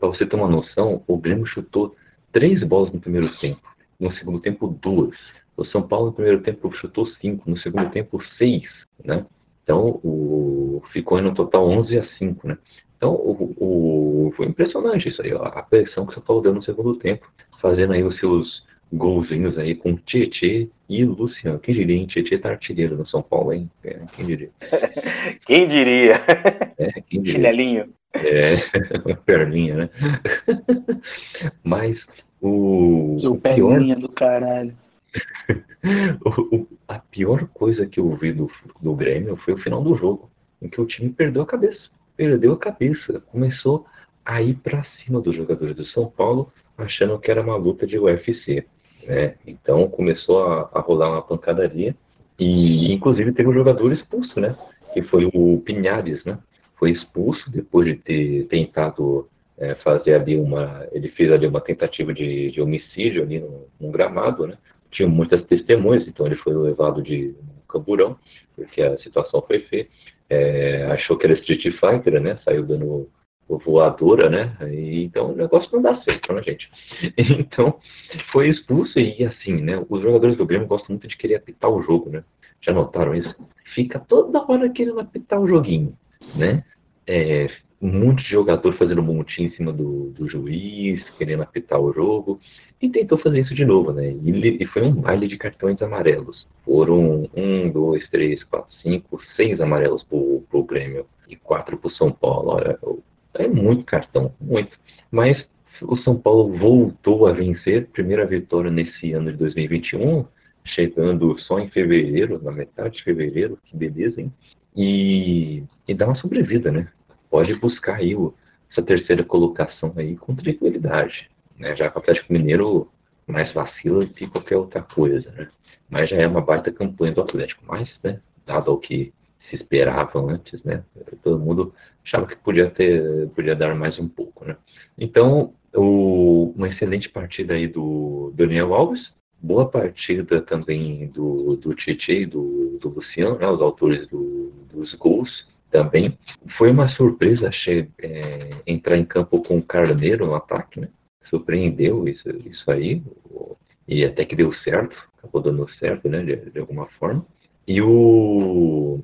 Para você ter uma noção, o Grêmio chutou três bolas no primeiro tempo. No segundo tempo, duas. O São Paulo no primeiro tempo chutou cinco. No segundo tempo, seis. Né? Então, o, ficou no total 11 a 5. Né? Então, o, o, foi impressionante isso aí. Ó, a pressão que o São Paulo deu no segundo tempo. Fazendo aí os seus golzinhos aí com Tietê e Luciano. Quem diria, hein? Tietê tá artilheiro no São Paulo, hein? É, quem diria? quem diria? É, quem diria? Chinelinho. É, uma perninha, né? Mas o. O perninha pior... do caralho. o, o, a pior coisa que eu vi do, do Grêmio foi o final do jogo, em que o time perdeu a cabeça. Perdeu a cabeça. Começou a ir para cima dos jogadores do São Paulo, achando que era uma luta de UFC. Né? Então começou a, a rolar uma pancadaria e inclusive teve um jogador expulso, né? Que foi o Pinhares, né? Foi expulso depois de ter tentado é, fazer ali uma, ele fez ali uma tentativa de, de homicídio ali no, no, gramado, né? Tinha muitas testemunhas, então ele foi levado de camburão, porque a situação foi feia. É, achou que era Street Fighter, né? Saiu dando voadora, né? E, então o negócio não dá certo, né, gente? Então foi expulso e assim, né? Os jogadores do Grêmio gostam muito de querer apitar o jogo, né? Já notaram isso? Fica toda hora querendo apitar o joguinho, né? É, um monte de jogador fazendo um montinho em cima do, do juiz, querendo apitar o jogo, e tentou fazer isso de novo, né? E, e foi um baile de cartões amarelos. Foram um, dois, três, quatro, cinco, seis amarelos pro, pro Grêmio e quatro pro São Paulo. Olha, é muito cartão, muito. Mas o São Paulo voltou a vencer, primeira vitória nesse ano de 2021, chegando só em fevereiro, na metade de fevereiro, que beleza, hein? E, e dá uma sobrevida, né? Pode buscar aí o, essa terceira colocação aí com tranquilidade, né? Já que o Atlético Mineiro mais vacila que qualquer outra coisa, né? Mas já é uma baita campanha do Atlético, mas, né, dado o que se esperava antes, né? Todo mundo achava que podia ter, podia dar mais um pouco, né? Então, o, uma excelente partida aí do Daniel Alves, boa partida também do, do Tietchan e do, do Luciano, né? Os autores do, dos gols também. Foi uma surpresa, achei, é, entrar em campo com o Carneiro no ataque, né? Surpreendeu isso, isso aí, e até que deu certo, acabou dando certo, né? De, de alguma forma. E o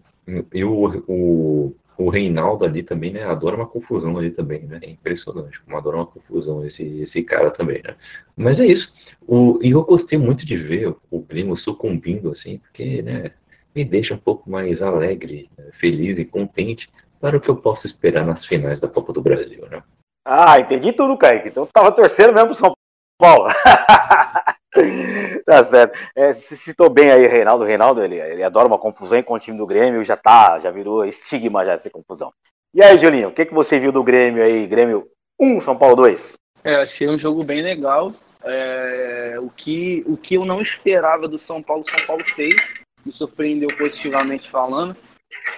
e o, o, o Reinaldo ali também, né? Adora uma confusão ali também, né? É impressionante como adora uma confusão esse, esse cara também, né? Mas é isso. O, e eu gostei muito de ver o primo sucumbindo, assim, porque, né? Me deixa um pouco mais alegre, feliz e contente para o que eu posso esperar nas finais da Copa do Brasil, né? Ah, entendi tudo, Kaique. Então tava torcendo mesmo pro São Paulo. tá certo. É, você citou bem aí Reinaldo. Reinaldo, ele, ele adora uma confusão com o time do Grêmio, já tá, já virou estigma já essa confusão. E aí, Julinho, o que, que você viu do Grêmio aí? Grêmio 1, São Paulo 2? É, achei um jogo bem legal. É, o, que, o que eu não esperava do São Paulo, São Paulo fez, me surpreendeu positivamente falando.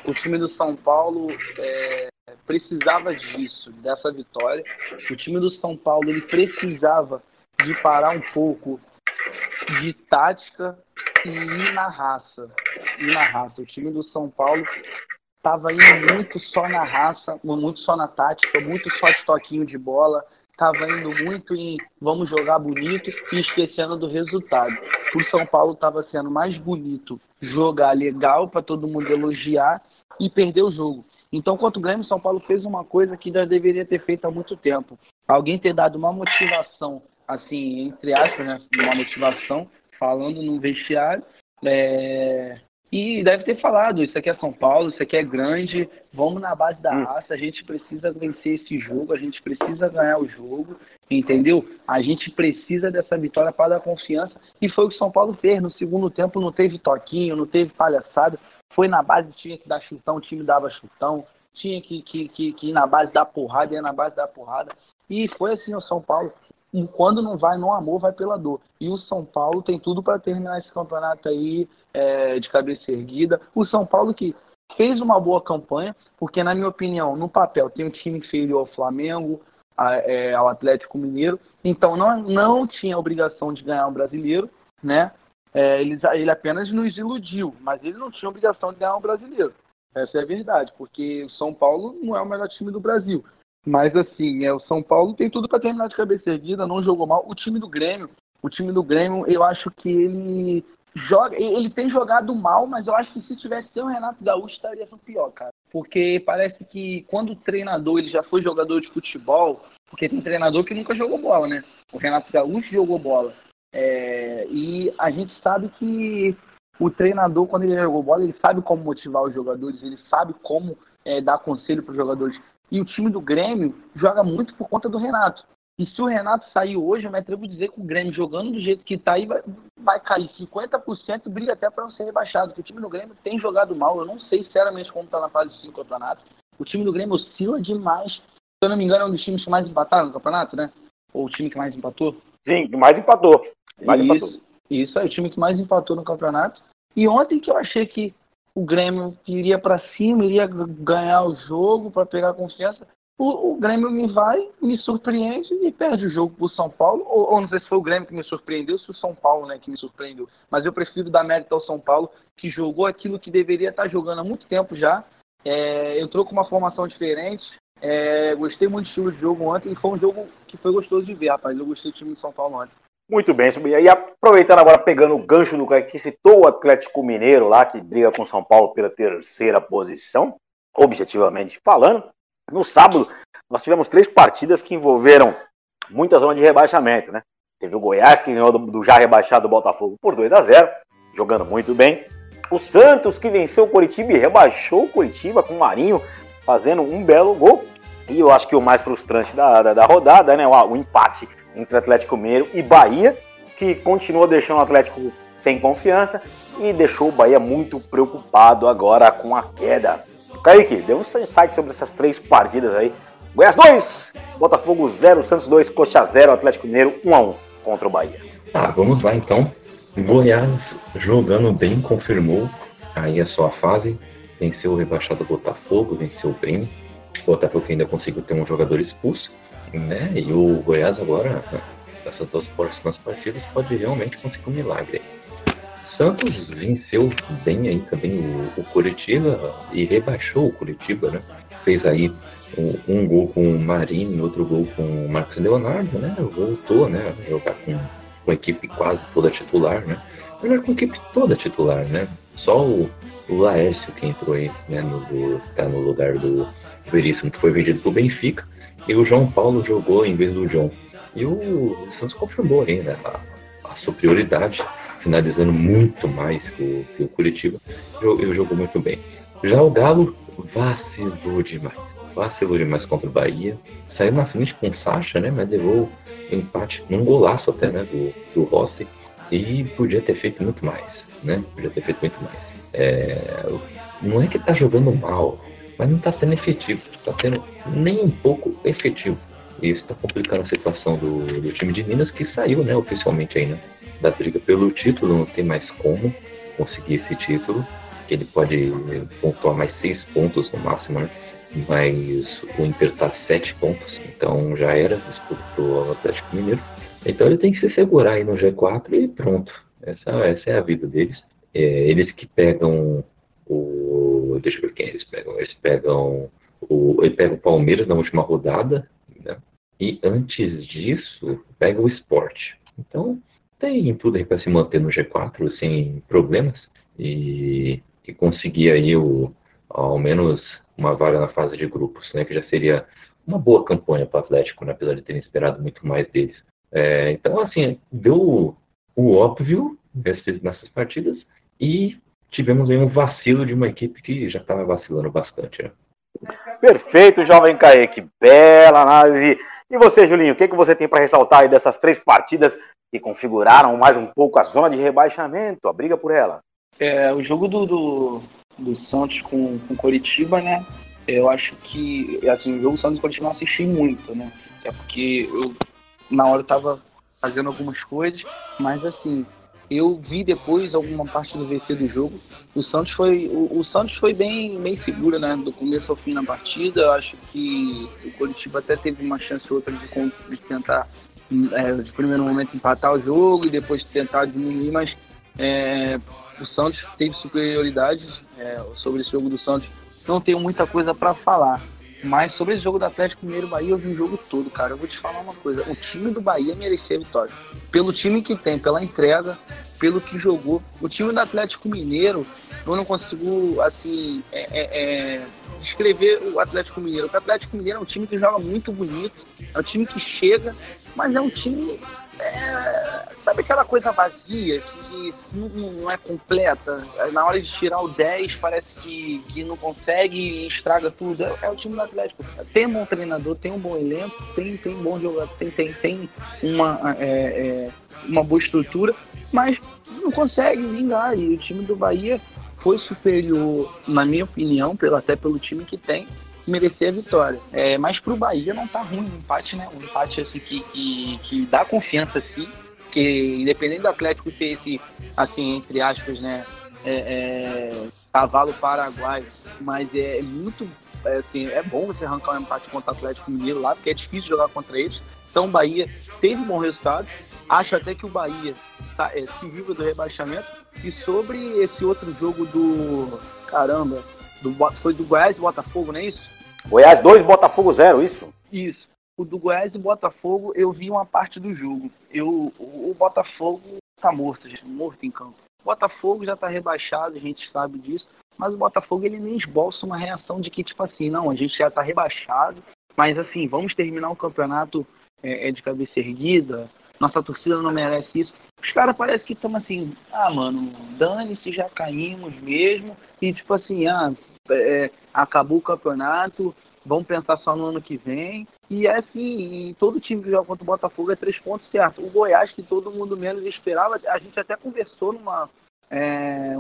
O time do São Paulo é, precisava disso, dessa vitória. O time do São Paulo ele precisava de parar um pouco de tática e ir na raça. Ir na raça. O time do São Paulo estava indo muito só na raça, muito só na tática, muito só de toquinho de bola, estava indo muito em vamos jogar bonito e esquecendo do resultado. O São Paulo estava sendo mais bonito jogar legal para todo mundo elogiar e perder o jogo. Então, contra o Grêmio, São Paulo fez uma coisa que já deveria ter feito há muito tempo. Alguém ter dado uma motivação assim, entre aspas, né, uma motivação, falando no vestiário. É... E deve ter falado, isso aqui é São Paulo, isso aqui é grande, vamos na base da hum. raça, a gente precisa vencer esse jogo, a gente precisa ganhar o jogo, entendeu? A gente precisa dessa vitória para dar confiança, e foi o que o São Paulo fez. No segundo tempo não teve toquinho, não teve palhaçada, foi na base, tinha que dar chutão, o time dava chutão, tinha que, que, que, que ir na base da porrada, ia na base da porrada, e foi assim o São Paulo quando não vai no amor, vai pela dor. E o São Paulo tem tudo para terminar esse campeonato aí é, de cabeça erguida. O São Paulo que fez uma boa campanha, porque na minha opinião, no papel tem um time inferior ao Flamengo, a, é, ao Atlético Mineiro, então não, não tinha obrigação de ganhar um brasileiro, né? É, ele, ele apenas nos iludiu, mas ele não tinha obrigação de ganhar um brasileiro. Essa é a verdade, porque o São Paulo não é o melhor time do Brasil. Mas assim, é, o São Paulo tem tudo para terminar de cabeça erguida, não jogou mal. O time do Grêmio, o time do Grêmio, eu acho que ele joga, ele tem jogado mal, mas eu acho que se tivesse o Renato Gaúcho estaria pior, cara. Porque parece que quando o treinador ele já foi jogador de futebol, porque tem treinador que nunca jogou bola, né? O Renato Gaúcho jogou bola. É, e a gente sabe que o treinador, quando ele jogou bola, ele sabe como motivar os jogadores, ele sabe como é, dar conselho para os jogadores. E o time do Grêmio joga muito por conta do Renato. E se o Renato sair hoje, eu me atrevo a dizer que o Grêmio jogando do jeito que está aí vai, vai cair 50%, briga até para não ser rebaixado. Porque o time do Grêmio tem jogado mal. Eu não sei sinceramente como está na fase de 5 campeonato. O time do Grêmio oscila demais. Se eu não me engano, é um dos times que mais empataram no campeonato, né? Ou o time que mais empatou? Sim, que mais empatou. Mais isso, empatou. isso é o time que mais empatou no campeonato. E ontem que eu achei que o Grêmio iria para cima, iria ganhar o jogo para pegar confiança. O, o, Grêmio me vai, me surpreende e perde o jogo para o São Paulo. Ou, ou, não sei se foi o Grêmio que me surpreendeu, se o São Paulo né, que me surpreendeu. Mas eu prefiro dar mérito ao São Paulo, que jogou aquilo que deveria estar jogando há muito tempo já. É, entrou com uma formação diferente. É, gostei muito do estilo de jogo ontem e foi um jogo que foi gostoso de ver, rapaz. Eu gostei do time do São Paulo ontem. Muito bem, e aproveitando agora, pegando o gancho do que citou o Atlético Mineiro lá, que briga com São Paulo pela terceira posição, objetivamente falando, no sábado nós tivemos três partidas que envolveram muita zona de rebaixamento, né? Teve o Goiás, que ganhou do, do já rebaixado Botafogo por 2 a 0 jogando muito bem. O Santos, que venceu o Curitiba e rebaixou o Curitiba com o Marinho, fazendo um belo gol. E eu acho que o mais frustrante da, da, da rodada, né? O, o empate entre Atlético Mineiro e Bahia, que continuou deixando o Atlético sem confiança e deixou o Bahia muito preocupado agora com a queda. Kaique, dê um insight sobre essas três partidas aí. Goiás 2, Botafogo 0, Santos 2, Coxa 0, Atlético Mineiro 1 a 1 contra o Bahia. Tá, vamos lá então. Goiás jogando bem, confirmou aí a sua fase. Venceu o rebaixado Botafogo, venceu o Grêmio. O Botafogo ainda conseguiu ter um jogador expulso né? E o Goiás agora, nessas duas próximas partidas, pode realmente conseguir um milagre. Santos venceu bem aí também o, o Curitiba e rebaixou o Curitiba, né? Fez aí um, um gol com o Marinho, outro gol com o Marcos Leonardo, né? Voltou, né? A jogar com, com a equipe quase toda titular, né? Com a equipe toda titular, né? Só o, o Laércio que entrou aí, né? No, do, tá no lugar do Veríssimo, que foi vendido pro Benfica. E o João Paulo jogou em vez do João. E o Santos confirmou ainda né, a, a superioridade, finalizando muito mais que o, que o Curitiba. Ele jogou muito bem. Já o Galo vacilou demais. Vacilou demais contra o Bahia. Saiu na frente com o Sacha, né? Mas levou empate num golaço até, né? Do, do Rossi. E podia ter feito muito mais, né? Podia ter feito muito mais. É, não é que tá jogando mal, mas não está sendo efetivo, está sendo nem um pouco efetivo. E isso está complicando a situação do, do, time de Minas, que saiu né, oficialmente aí, né, da briga pelo título, não tem mais como conseguir esse título. Ele pode pontuar mais seis pontos no máximo, né? mas o Inter está sete pontos, então já era para o Atlético Mineiro. Então ele tem que se segurar aí no G4 e pronto. Essa, essa é a vida deles. É, eles que pegam o. Deixa eu ver quem eles pegam. Eles pegam. O, ele pega o Palmeiras na última rodada, né? E antes disso, pega o esporte. Então, tem tudo aí para se manter no G4 sem problemas e, e conseguir aí o, ao menos uma vaga na fase de grupos, né? Que já seria uma boa campanha para o Atlético, né, apesar de terem esperado muito mais deles. É, então, assim, deu o óbvio nessas, nessas partidas e tivemos aí um vacilo de uma equipe que já estava vacilando bastante. Né? Perfeito, jovem Kaique. Bela análise. E você, Julinho, o que, que você tem para ressaltar aí dessas três partidas que configuraram mais um pouco a zona de rebaixamento, a briga por ela? É, o jogo do, do, do Santos com o Coritiba, né? Eu acho que, assim, o jogo do Santos e Coritiba eu não assisti muito, né? É porque eu na hora eu tava fazendo algumas coisas, mas assim, eu vi depois alguma parte do VC do jogo. O Santos foi, o, o, Santos foi bem, bem seguro, né? Do começo ao fim na partida. Eu acho que o Curitiba até teve uma chance ou outra de, de tentar, é, de primeiro momento, empatar o jogo e depois tentar diminuir, mas é, o Santos teve superioridade é, sobre esse jogo do Santos. Não tenho muita coisa para falar. Mas sobre esse jogo do Atlético Mineiro Bahia, eu vi o jogo todo, cara. Eu vou te falar uma coisa: o time do Bahia merecia a vitória. Pelo time que tem, pela entrega, pelo que jogou. O time do Atlético Mineiro, eu não consigo, assim, é, é, é, descrever o Atlético Mineiro. O Atlético Mineiro é um time que joga muito bonito, é um time que chega, mas é um time é, sabe aquela coisa vazia que não, não, é completa? Na hora de tirar o 10 parece que, que não consegue e estraga tudo. É, é, o time do Atlético. Tem um bom treinador, tem um bom elenco, tem, tem um bom jogador, tem, tem, tem uma, é, é, uma boa estrutura, mas não consegue vingar. E o time do Bahia foi superior, na minha opinião, pelo, até pelo time que tem, merecer a vitória. É, mas pro Bahia não tá ruim o empate, né? Um empate assim que, que, que dá confiança assim, que independente do Atlético ter esse, assim, entre aspas, né? É, é, cavalo paraguai, mas é muito é, assim, é bom você arrancar um empate contra o Atlético Mineiro lá, porque é difícil jogar contra eles. Então o Bahia teve um bom resultado. Acho até que o Bahia tá, é, se livra do rebaixamento. E sobre esse outro jogo do. Caramba, do, foi do Goiás e Botafogo, não é isso? Goiás 2, Botafogo 0, isso? Isso. O do Goiás e Botafogo, eu vi uma parte do jogo. Eu, o, Botafogo tá morto, gente, morto em campo. O Botafogo já tá rebaixado, a gente sabe disso. Mas o Botafogo, ele nem esboça uma reação de que, tipo assim, não, a gente já tá rebaixado. Mas assim, vamos terminar o campeonato é, é de cabeça erguida. Nossa torcida não merece isso. Os caras parecem que estão assim, ah, mano, dane-se, já caímos mesmo. E tipo assim, ah, é, acabou o campeonato, vamos pensar só no ano que vem. E é assim, todo time que joga contra o Botafogo é três pontos certo. O Goiás, que todo mundo menos esperava, a gente até conversou numa, é,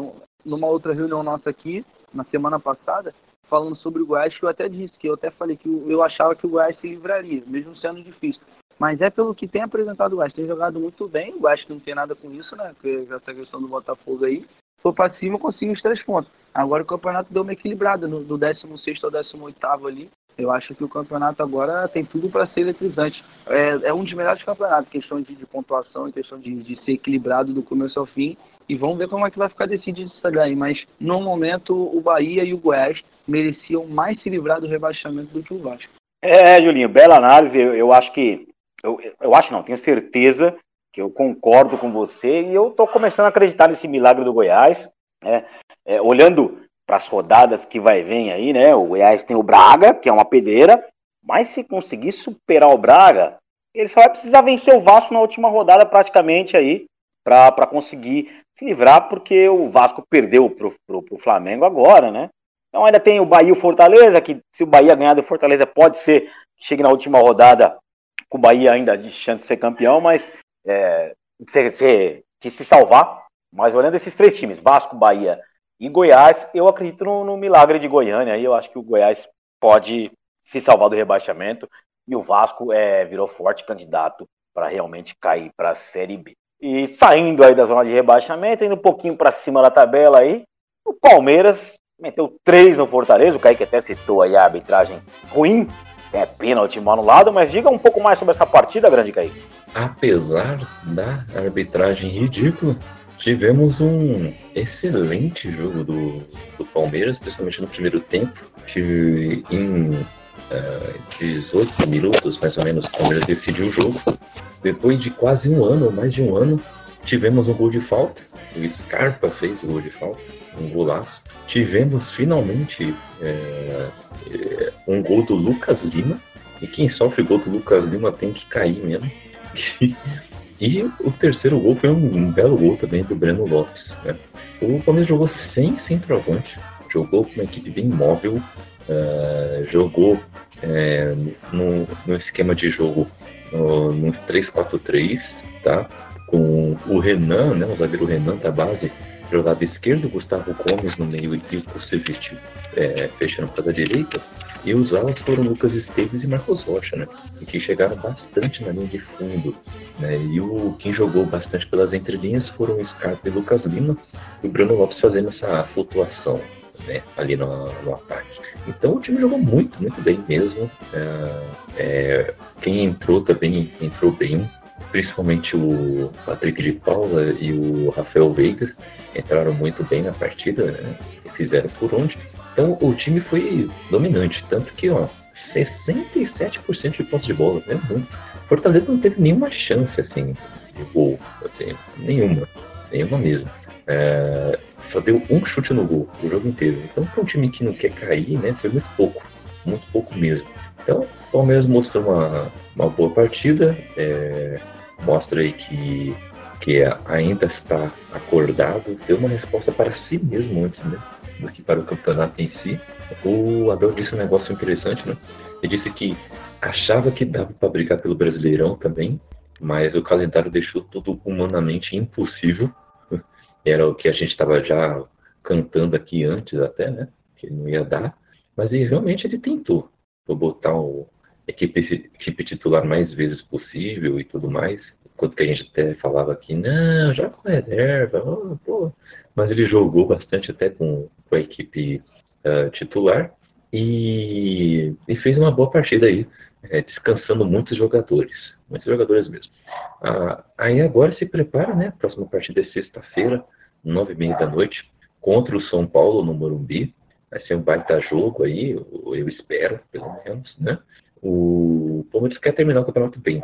numa outra reunião nossa aqui, na semana passada, falando sobre o Goiás, que eu até disse, que eu até falei que eu achava que o Goiás se livraria, mesmo sendo difícil. Mas é pelo que tem apresentado o Goiás. Tem jogado muito bem, o que não tem nada com isso, né? Porque essa questão do Botafogo aí for para cima, consigo os três pontos. Agora o campeonato deu uma equilibrada, no, do 16 ao 18 ali. Eu acho que o campeonato agora tem tudo para ser eletrizante. É, é, um dos melhores campeonatos, questão de, de pontuação, questão de, de, ser equilibrado do começo ao fim. E vamos ver como é que vai ficar decidido isso daí. Mas no momento o Bahia e o Goiás mereciam mais se livrar do rebaixamento do que o Vasco. É, Julinho, bela análise. Eu, eu acho que. Eu, eu acho não, tenho certeza que eu concordo com você e eu estou começando a acreditar nesse milagre do Goiás. Né? É, olhando para as rodadas que vai vir aí, né? O Goiás tem o Braga, que é uma pedreira, mas se conseguir superar o Braga, ele só vai precisar vencer o Vasco na última rodada praticamente aí para conseguir se livrar, porque o Vasco perdeu pro, pro, pro Flamengo agora, né? Então ainda tem o Bahia e o Fortaleza, que se o Bahia ganhar do Fortaleza, pode ser que chegue na última rodada com o Bahia ainda de chance de ser campeão, mas é, de, se, de se salvar. Mas olhando esses três times, Vasco, Bahia e Goiás, eu acredito no, no milagre de Goiânia. Aí eu acho que o Goiás pode se salvar do rebaixamento e o Vasco é, virou forte candidato para realmente cair para a Série B. E saindo aí da zona de rebaixamento, indo um pouquinho para cima da tabela aí, o Palmeiras meteu três no Fortaleza, o Kaique até citou aí a arbitragem ruim, é pênalti mal lado, mas diga um pouco mais sobre essa partida, grande Kaique apesar da arbitragem ridícula, tivemos um excelente jogo do, do Palmeiras, principalmente no primeiro tempo, que em uh, eh, 18 minutos, mais ou menos, o Palmeiras decidiu o jogo. Depois de quase um ano, ou mais de um ano, tivemos um gol de falta. O Scarpa fez o gol de falta, um golaço. Tivemos finalmente é, um gol do Lucas Lima. E quem sofre gol do Lucas Lima tem que cair mesmo. e o terceiro gol foi um, um, belo gol também do Breno Lopes. Né? O Palmeiras jogou sem centroavante, jogou com uma equipe bem móvel, uh, jogou é, no, no, esquema de jogo no, no 3-4-3, tá? com o Renan, né, o zagueiro Renan da base, Lado esquerdo, Gustavo Gomes no meio e o Kusevich é, fechando para a direita. E os alas foram Lucas Esteves e Marcos Rocha, né? Que chegaram bastante na linha de fundo. Né? E o quem jogou bastante pelas entrelinhas foram o Scarpa e Lucas Lima. E o Bruno Lopes fazendo essa flutuação né? ali no, no ataque. Então o time jogou muito, muito bem mesmo. É, é, quem entrou também entrou bem. Principalmente o Patrick de Paula e o Rafael Veiga entraram muito bem na partida, né? fizeram por onde. Então o time foi dominante, tanto que ó, 67% de posse de bola, né? Muito. Fortaleza não teve nenhuma chance assim de gol, assim, nenhuma, nenhuma mesmo. É, só deu um chute no gol o jogo inteiro. Então para um time que não quer cair, né, foi muito pouco, muito pouco mesmo. Então o Palmeiras mostrou uma, uma boa partida, é, mostra aí que que ainda está acordado, deu uma resposta para si mesmo antes, né? do que para o campeonato em si. O Abel disse um negócio interessante, né? Ele disse que achava que dava para brigar pelo Brasileirão também, mas o calendário deixou tudo humanamente impossível. Era o que a gente estava já cantando aqui antes até, né? Que não ia dar. Mas ele, realmente ele tentou. Vou botar o equipe, equipe titular mais vezes possível e tudo mais. Enquanto que a gente até falava aqui, não, já com reserva, oh, pô, mas ele jogou bastante até com, com a equipe uh, titular e, e, fez uma boa partida aí, é, descansando muitos jogadores, muitos jogadores mesmo. Ah, aí agora se prepara, né? A próxima partida é sexta-feira, nove e meia da noite, contra o São Paulo no Morumbi. Vai ser um baita jogo aí, eu espero, pelo menos, né? O Palmeiras quer terminar o campeonato bem,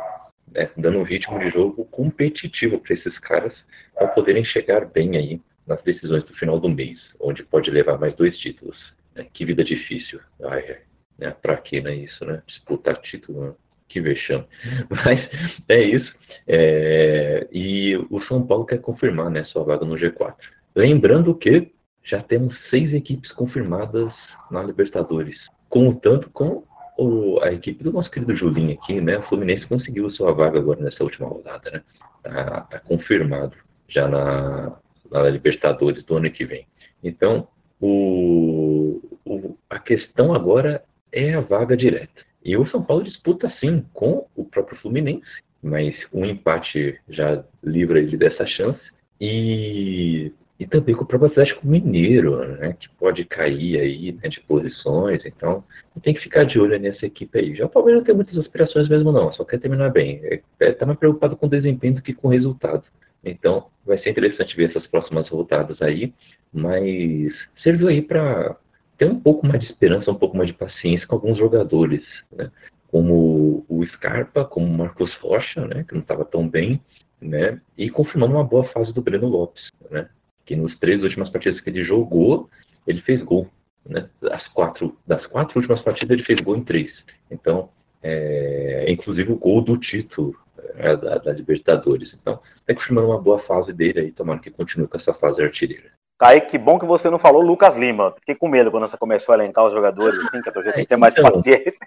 né? dando um ritmo de jogo competitivo para esses caras, para poderem chegar bem aí nas decisões do final do mês, onde pode levar mais dois títulos. Né? Que vida difícil. Ai, né? Pra que, né? Isso, né? Disputar título, né? que vexame. Mas é isso. É... E o São Paulo quer confirmar né, sua vaga no G4. Lembrando que já temos seis equipes confirmadas na Libertadores, contando com o, a equipe do nosso querido Julinho aqui, né? O Fluminense conseguiu sua vaga agora nessa última rodada, né? Tá, tá confirmado já na, na Libertadores do ano que vem. Então, o, o, a questão agora é a vaga direta. E o São Paulo disputa sim com o próprio Fluminense, mas um empate já livra ele dessa chance. E, e também com o próprio Atlético Mineiro, né, que pode cair aí né, de posições. Então, tem que ficar de olho nessa equipe aí. Já o Palmeiras não tem muitas aspirações mesmo, não, só quer terminar bem. Está é, é, mais preocupado com o desempenho do que com o resultado. Então, vai ser interessante ver essas próximas rodadas aí, mas serviu aí para ter um pouco mais de esperança, um pouco mais de paciência com alguns jogadores, né? como o Scarpa, como o Marcos Rocha, né? que não estava tão bem, né? e confirmando uma boa fase do Breno Lopes, né? Que nos três últimas partidas que ele jogou, ele fez gol. Né? Das, quatro, das quatro últimas partidas, ele fez gol em três. Então, é, inclusive o gol do título é, da, da, Libertadores. Então, está confirmando uma boa fase dele aí, tomando que continue com essa fase artilheira. Kaique, que bom que você não falou Lucas Lima. Fiquei com medo quando você começou a elencar os jogadores, assim, que a torcida tem que ter mais então, paciência.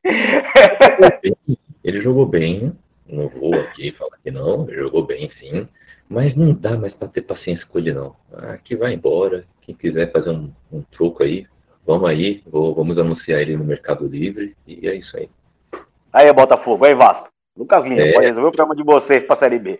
Ele jogou bem, não vou aqui falar que não, ele jogou bem sim, mas não dá mais para ter paciência com ele não. Aqui vai embora, quem quiser fazer um, um troco aí, vamos aí, vou, vamos anunciar ele no Mercado Livre e é isso aí. Aí, Botafogo, aí, Vasco. Lucas Lima, é. pode resolver o problema de vocês para a Série B.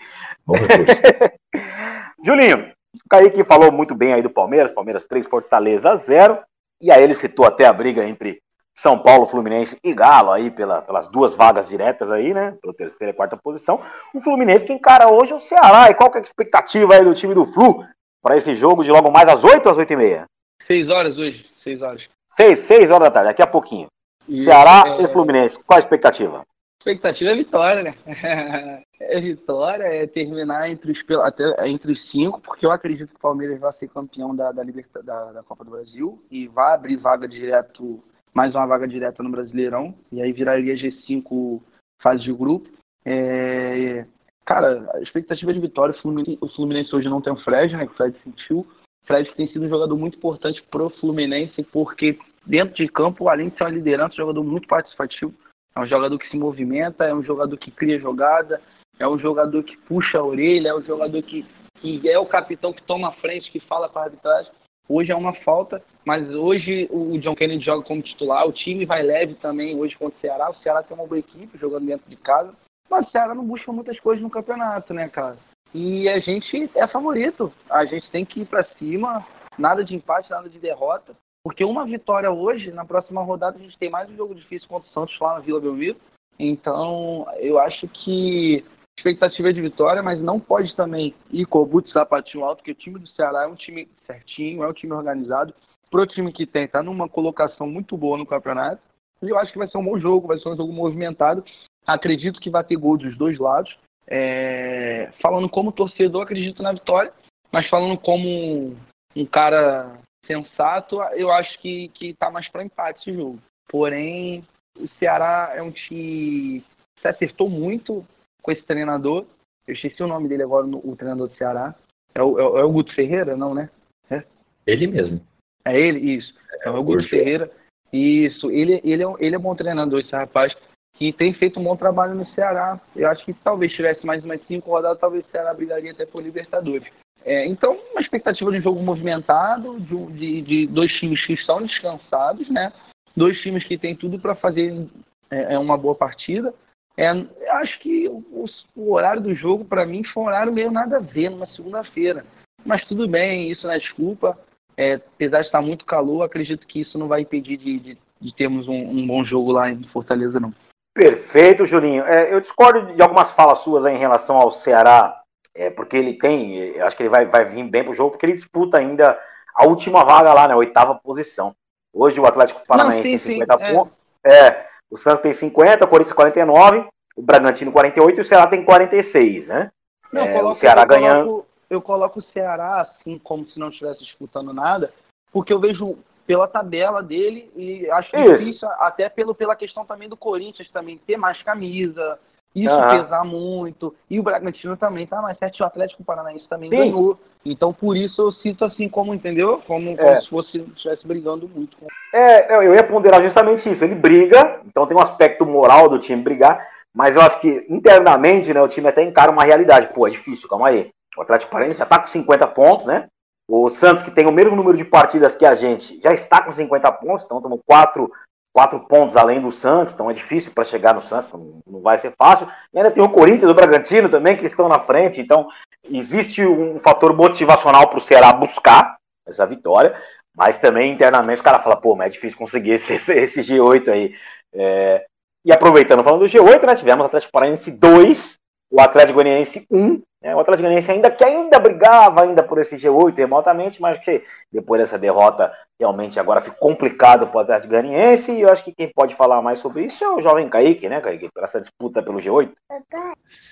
Julinho, o Kaique falou muito bem aí do Palmeiras, Palmeiras 3, Fortaleza 0. E aí ele citou até a briga entre São Paulo, Fluminense e Galo aí pela, pelas duas vagas diretas aí, né? Pela terceira e quarta posição. O Fluminense que encara hoje o Ceará. E qual que é a expectativa aí do time do Flu para esse jogo de logo mais às 8 às 8 e meia? 6 horas hoje, 6 horas. 6, 6 horas da tarde, daqui a pouquinho. E, Ceará é... e Fluminense, qual a expectativa? expectativa é vitória, né? é vitória, é terminar entre os, até, entre os cinco, porque eu acredito que o Palmeiras vai ser campeão da, da, Liberta, da, da Copa do Brasil e vai abrir vaga direto, mais uma vaga direta no Brasileirão, e aí viraria G5 fase de grupo. É, cara, a expectativa de vitória, o Fluminense, o Fluminense hoje não tem o Fred, né? Que o Fred sentiu. O Fred tem sido um jogador muito importante pro Fluminense, porque dentro de campo, além de ser uma liderança, é um jogador muito participativo é um jogador que se movimenta, é um jogador que cria jogada, é um jogador que puxa a orelha, é um jogador que, que é o capitão que toma a frente, que fala com a arbitragem. Hoje é uma falta, mas hoje o John Kennedy joga como titular, o time vai leve também hoje contra o Ceará. O Ceará tem uma boa equipe jogando dentro de casa, mas o Ceará não busca muitas coisas no campeonato, né, cara? E a gente é favorito. A gente tem que ir para cima, nada de empate, nada de derrota. Porque uma vitória hoje, na próxima rodada, a gente tem mais um jogo difícil contra o Santos lá na Vila Belmiro. Então, eu acho que expectativa é de vitória, mas não pode também ir com o boot sapatinho alto, porque o time do Ceará é um time certinho, é um time organizado. Pro time que tem, tá numa colocação muito boa no campeonato. E eu acho que vai ser um bom jogo, vai ser um jogo movimentado. Acredito que vai ter gol dos dois lados. É... Falando como torcedor, acredito na vitória, mas falando como um cara sensato, eu acho que, que tá mais para empate esse jogo. Porém, o Ceará é um time que se acertou muito com esse treinador. Eu esqueci o nome dele agora, o treinador do Ceará. É o, é, é o Guto Ferreira, não, né? É? Ele mesmo. É ele? Isso. É, é o Guto Ferreira. Isso. Ele, ele, é, ele é bom treinador, esse rapaz, que tem feito um bom trabalho no Ceará. Eu acho que talvez tivesse mais umas cinco rodadas, talvez o Ceará brigaria até por Libertadores. É, então, uma expectativa de um jogo movimentado, de, de, de, dois times que estão descansados, né? Dois times que têm tudo para fazer é, é, uma boa partida. É, acho que o, o, horário do jogo, para mim, foi um horário meio nada a ver, numa segunda-feira. Mas tudo bem, isso não é desculpa. É, apesar de estar muito calor, acredito que isso não vai impedir de, de, de termos um, um, bom jogo lá em Fortaleza, não. Perfeito, Julinho. É, eu discordo de algumas falas suas em relação ao Ceará, é, porque ele tem, acho que ele vai, vai vir bem pro jogo, porque ele disputa ainda a última vaga lá, né, a oitava posição. Hoje o Atlético Paranaense não, sim, tem 50 pontos. É. O Santos tem 50, o Corinthians 49, o Bragantino 48 e o Ceará tem 46, né? Não, é, coloco, o Ceará eu ganhando. Coloco, eu coloco o Ceará assim, como se não estivesse disputando nada, porque eu vejo pela tabela dele e acho Isso. difícil, até pelo, pela questão também do Corinthians também ter mais camisa, isso uhum. pesar muito. E o Bragantino também tá mais certo. O Atlético Paranaense também Sim. ganhou. Então, por isso eu sinto assim como, entendeu? Como, como é. se fosse estivesse brigando muito. Com... É, eu ia ponderar justamente isso. Ele briga, então tem um aspecto moral do time brigar, mas eu acho que internamente, né, o time até encara uma realidade. Pô, é difícil, calma aí. O Atlético Paranaense já tá com 50 pontos, né? O Santos, que tem o mesmo número de partidas que a gente, já está com 50 pontos, então estamos quatro quatro pontos além do Santos, então é difícil para chegar no Santos, não, não, vai ser fácil. E ainda tem o Corinthians o Bragantino também que estão na frente, então existe um fator motivacional para o Ceará buscar essa vitória, mas também internamente o cara fala, pô, mas é difícil conseguir esse, esse G8 aí. É... E aproveitando, falando do G8, né, tivemos Atlético Paranaense 2, o Atlético Goianiense 1, né, o Atlético Goianiense ainda que ainda brigava ainda por esse G8 remotamente, mas que depois dessa derrota realmente agora ficou complicado para o Atlético Goianiense e eu acho que quem pode falar mais sobre isso é o jovem Kaique, né, Kaique, para essa disputa pelo G8.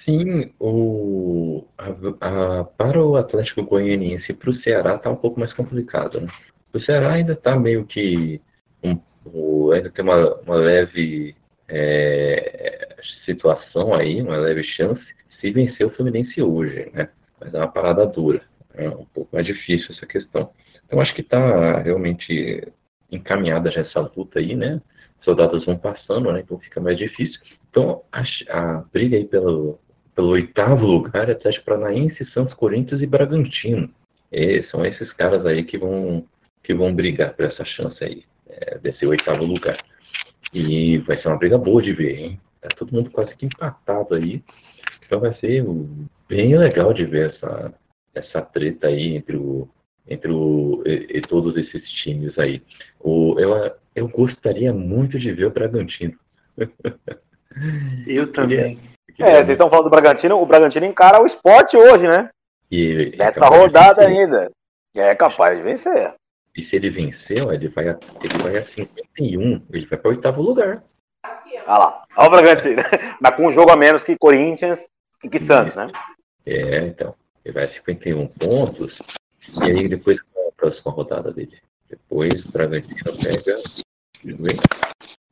Sim, o, a, a, para o Atlético Goianiense e para o Ceará está um pouco mais complicado. Né? O Ceará ainda está meio que um, o, ainda tem uma, uma leve é, situação aí, uma leve chance, se vencer o Fluminense hoje, né? Mas é uma parada dura, é um pouco mais difícil essa questão. Então acho que está realmente encaminhada já essa luta aí, né? Os soldados vão passando, né? Então fica mais difícil. Então a, a briga aí pelo, pelo oitavo lugar é Atlético Paranaense, Santos, Corinthians e Bragantino. E são esses caras aí que vão que vão brigar por essa chance aí é, desse oitavo lugar. E vai ser uma briga boa de ver, hein? Tá todo mundo quase que empatado aí. Então vai ser bem legal de ver essa, essa treta aí entre o. Entre o, e, e todos esses times aí. O, eu, eu gostaria muito de ver o Bragantino. Eu também. É, vocês estão falando do Bragantino, o Bragantino encara o esporte hoje, né? E, Nessa é rodada ainda. É capaz de vencer. E se ele vencer, ele vai a, ele vai a 51, ele vai para o oitavo lugar. Olha lá, olha o Bragantino. Mas com um jogo a menos que Corinthians e que Santos, né? É, então. Ele vai a 51 pontos. E aí depois qual é a próxima rodada dele? Depois o Bragantino pega,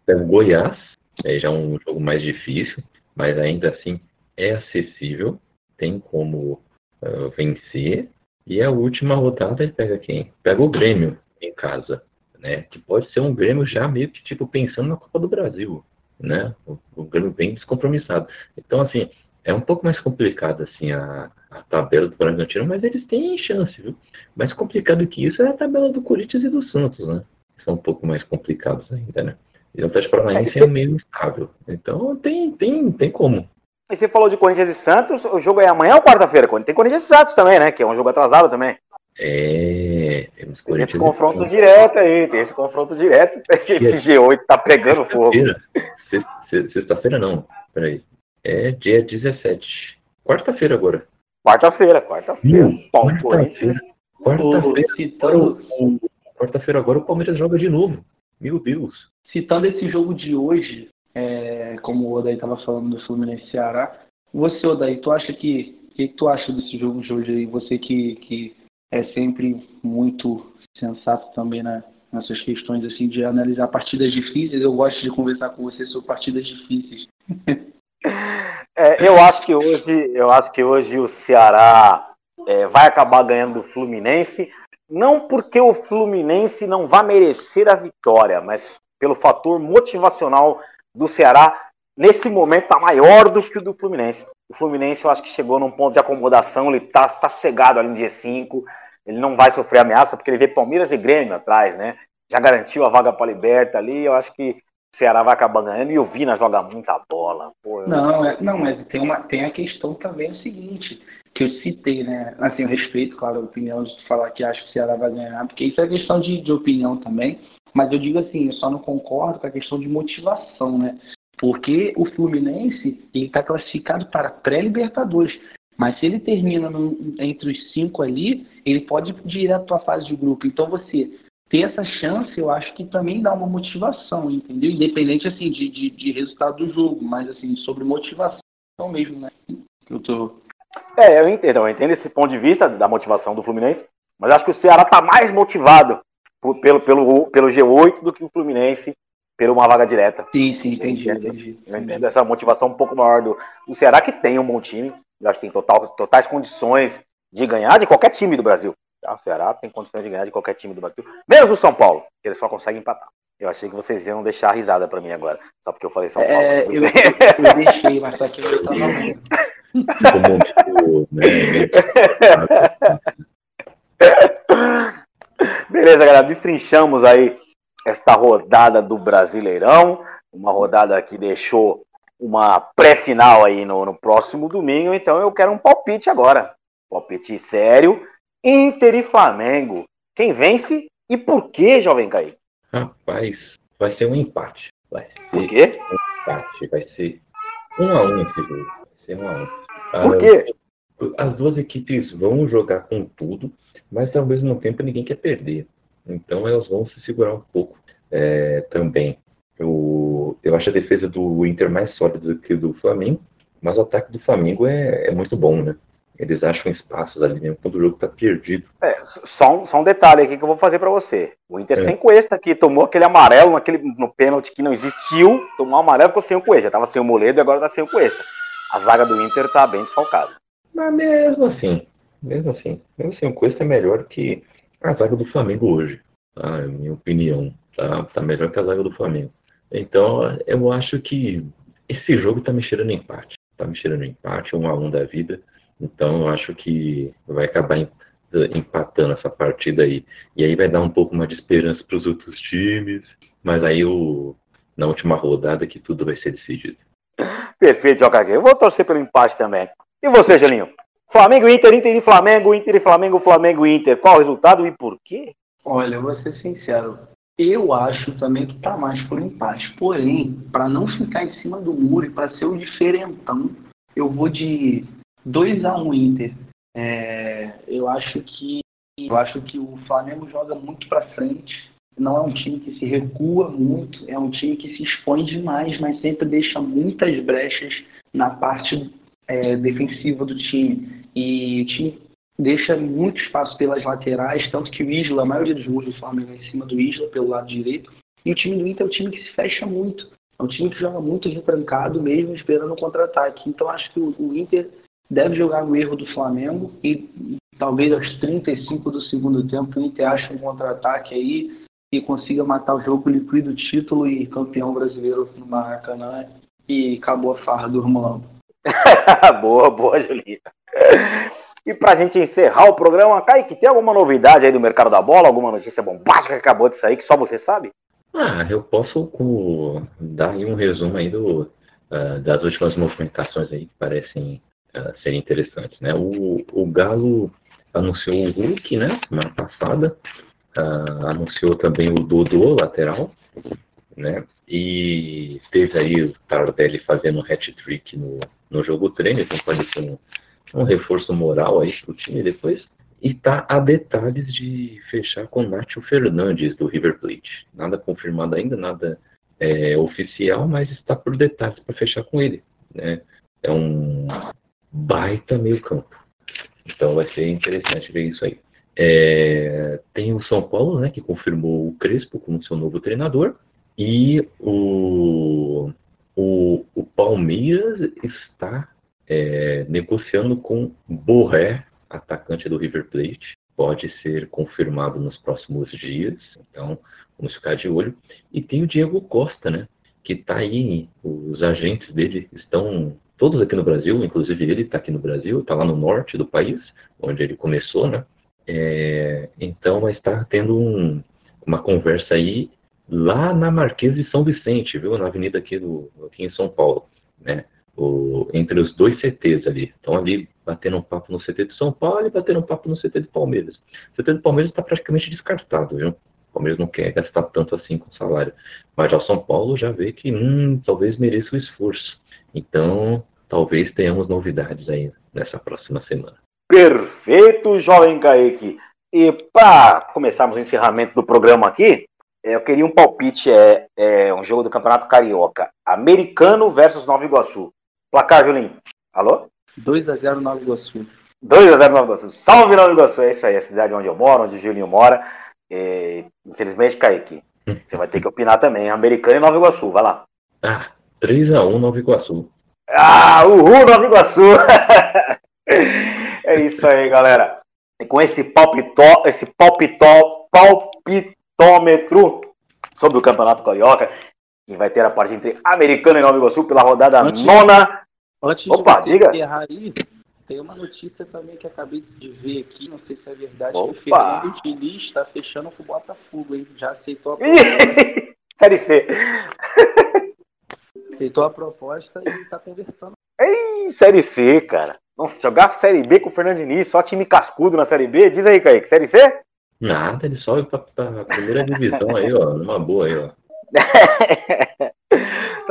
pega o Goiás, aí já é um jogo mais difícil, mas ainda assim é acessível, tem como uh, vencer. E a última rodada ele pega quem? Pega o Grêmio em casa, né? Que pode ser um Grêmio já meio que tipo pensando na Copa do Brasil, né? O, o Grêmio bem descompromissado. Então assim, é um pouco mais complicado assim a, a tabela do Bragantino, mas eles têm chance, viu? Mais complicado que isso é a tabela do Corinthians e do Santos, né? São um pouco mais complicados ainda, né? E o Atlético Paranaense é, é meio instável. Então tem, tem, tem como. E você falou de Corinthians e Santos, o jogo é amanhã ou quarta-feira? Tem Corinthians e Santos também, né? Que é um jogo atrasado também. É, temos tem esse confronto direto aí, tem esse confronto direto. Esse, G8 tá pegando fogo. Sexta-feira não, peraí. É dia 17. Quarta-feira agora. Quarta-feira, quarta-feira. Quarta-feira. Quarta-feira. Quarta-feira agora o Palmeiras joga de novo. Meu Deus. Citando esse jogo de hoje, é, como o Odaí estava falando do Fluminense Ceará, você, Odaí, tu acha que. O que, que, tu acha desse jogo de hoje aí? Você que, que é sempre muito sensato também na, nessas questões assim de analisar partidas difíceis. Eu gosto de conversar com você sobre partidas difíceis. É, eu acho que hoje, eu acho que hoje o Ceará é, vai acabar ganhando do Fluminense, não porque o Fluminense não vai merecer a vitória, mas pelo fator motivacional do Ceará nesse momento está maior do que o do Fluminense. O Fluminense eu acho que chegou num ponto de acomodação, ele está tá cegado ali no G5, ele não vai sofrer ameaça porque ele vê Palmeiras e Grêmio atrás, né? Já garantiu a vaga para a Liberta ali, eu acho que o Ceará vai acabar ganhando e o Vina joga muita bola. Pô, não, é, não, mas tem, uma, tem a questão também o seguinte, que eu citei, né? Assim, eu respeito, claro, a opinião de falar que acho que o Ceará vai ganhar, porque isso é questão de, de opinião também. Mas eu digo assim, eu só não concordo com a questão de motivação, né? Porque o Fluminense está classificado para pré-Libertadores. Mas se ele termina no, entre os cinco ali, ele pode ir direto para a fase de grupo. Então você ter essa chance, eu acho que também dá uma motivação, entendeu? Independente assim de, de, de resultado do jogo, mas assim sobre motivação mesmo, né? Eu tô. É, eu entendo, eu entendo esse ponto de vista da motivação do Fluminense, mas acho que o Ceará está mais motivado por, pelo, pelo, pelo G8 do que o Fluminense pela uma vaga direta. Sim, sim, entendi. Eu entendo, entendi. Eu entendo essa motivação um pouco maior do, do Ceará, que tem um bom time, eu acho que tem total, totais condições de ganhar de qualquer time do Brasil. Tá? O Ceará tem condições de ganhar de qualquer time do Brasil, menos o São Paulo, que eles só conseguem empatar. Eu achei que vocês iam deixar a risada pra mim agora, só porque eu falei São Paulo. É, eu, eu, deixei, mas só que eu tava Beleza, galera, destrinchamos aí esta rodada do Brasileirão, uma rodada que deixou uma pré-final aí no, no, próximo domingo, então eu quero um palpite agora. Palpite sério, Inter e Flamengo. Quem vence e por que, Jovem Caí? Rapaz, vai ser um empate. Vai ser por quê? Um empate, vai ser um a um esse jogo. Vai ser um a um. Por quê? As duas equipes vão jogar com tudo, mas ao mesmo tempo ninguém quer perder. Então elas vão se segurar um pouco é, também. Eu, eu acho a defesa do Inter mais sólida do que do Flamengo, mas o ataque do Flamengo é, é muito bom, né? Eles acham espaços ali mesmo quando o jogo tá perdido. É, só um, só um detalhe aqui que eu vou fazer para você. O Inter é. sem Cuesta aqui tomou aquele amarelo naquele, no pênalti que não existiu, tomou um amarelo ficou sem o Cuesta. Já tava sem o Moledo e agora tá sem o Cuesta. A zaga do Inter tá bem desfalcada. Mas mesmo assim, mesmo assim, mesmo assim, o Cuesta é melhor que a zaga do Flamengo hoje, tá? É minha opinião. Tá, tá melhor que a zaga do Flamengo. Então, eu acho que esse jogo tá me cheirando empate. Tá me cheirando empate, um a um da vida. Então, eu acho que vai acabar empatando essa partida aí. E aí vai dar um pouco mais de esperança para os outros times. Mas aí, o, na última rodada, que tudo vai ser decidido. Perfeito, Joca. Eu vou torcer pelo empate também. E você, Gelinho? Flamengo, Inter, Inter e Flamengo, Inter e Flamengo, Flamengo e Inter. Qual o resultado e por quê? Olha, eu vou ser sincero. Eu acho também que está mais por empate. Porém, para não ficar em cima do muro e para ser o diferentão, eu vou de 2 a 1 um Inter. É, eu acho que eu acho que o Flamengo joga muito para frente. Não é um time que se recua muito, é um time que se expõe demais, mas sempre deixa muitas brechas na parte é, defensiva do time. E o time deixa muito espaço pelas laterais, tanto que o Isla, a maioria dos gols do Flamengo é em cima do Isla, pelo lado direito. E o time do Inter é um time que se fecha muito. É um time que joga muito retrancado, mesmo esperando o contra-ataque. Então acho que o, Inter deve jogar no erro do Flamengo e talvez aos 35 do segundo tempo o Inter ache um contra-ataque aí e consiga matar o jogo, liquida o título e campeão brasileiro no Maracanã e acabou a farra do Romulão. boa, boa, Julinho. E pra gente encerrar o programa, Kaique, tem alguma novidade aí do mercado da bola? Alguma notícia bombástica que acabou de sair que só você sabe? Ah, eu posso com, dar aí um resumo aí do, uh, das últimas movimentações aí que parecem uh, serem interessantes, né? O, o Galo anunciou o Hulk, né, semana passada, uh, anunciou também o Dodô, lateral, né, e teve aí o Tardelli fazendo um hat-trick no, no jogo treino, então pode ser um, um reforço moral aí pro time depois. E tá a detalhes de fechar com o Nacho Fernandes do River Plate. Nada confirmado ainda, nada é, oficial, mas está por detalhes para fechar com ele. Né? É um baita meio campo. Então vai ser interessante ver isso aí. É, tem o São Paulo, né, que confirmou o Crespo como seu novo treinador. E o, o, o Palmeiras está é, negociando com Borré, atacante do River Plate. Pode ser confirmado nos próximos dias. Então, vamos ficar de olho. E tem o Diego Costa, né? Que está aí. Os agentes dele estão todos aqui no Brasil, inclusive ele está aqui no Brasil, está lá no norte do país, onde ele começou, né? É, então, está tendo um, uma conversa aí lá na Marquês de São Vicente, viu? Na avenida aqui, do, aqui em São Paulo, né? O, entre os dois CTs ali. Estão ali batendo um papo no CT de São Paulo e batendo um papo no CT de Palmeiras. O CT de Palmeiras está praticamente descartado, viu? O Palmeiras não quer gastar tanto assim com salário. Mas já o São Paulo já vê que hum, talvez mereça o esforço. Então, talvez tenhamos novidades aí nessa próxima semana. Perfeito, jovem Kaique. E para começarmos o encerramento do programa aqui, é, eu queria um palpite, é, é um jogo do Campeonato Carioca. Americano versus Nova Iguaçu. Placar, Julinho. Alô? 2x0 Nova Iguaçu. 2x0 Nova Iguaçu. Salve Nova Iguaçu. É isso aí, a cidade onde eu moro, onde o Julinho mora. É, infelizmente, Kaique, você vai ter que opinar também. Americano e Nova Iguaçu, vai lá. Ah, 3x1 Nova Iguaçu. Ah, uhul, Nova Iguaçu. é isso aí, galera. E com esse palpitó, esse palpitó, palpitômetro sobre o Campeonato Carioca, que vai ter a partida entre Americano e Nova Iguaçu pela rodada Antes- nona. Antes Opa, de diga. encerrar aí, tem uma notícia também que acabei de ver aqui, não sei se é verdade, Opa. que o Fernando Diniz está fechando com o Botafogo, hein? Já aceitou a, Ih, Série C. aceitou a proposta e está conversando. Ih, Série C, cara. Nossa, jogar Série B com o Fernando Diniz, só time cascudo na Série B. Diz aí, Kaique, Série C? Nada, ele sobe pra, pra primeira divisão aí, ó, numa boa aí, ó.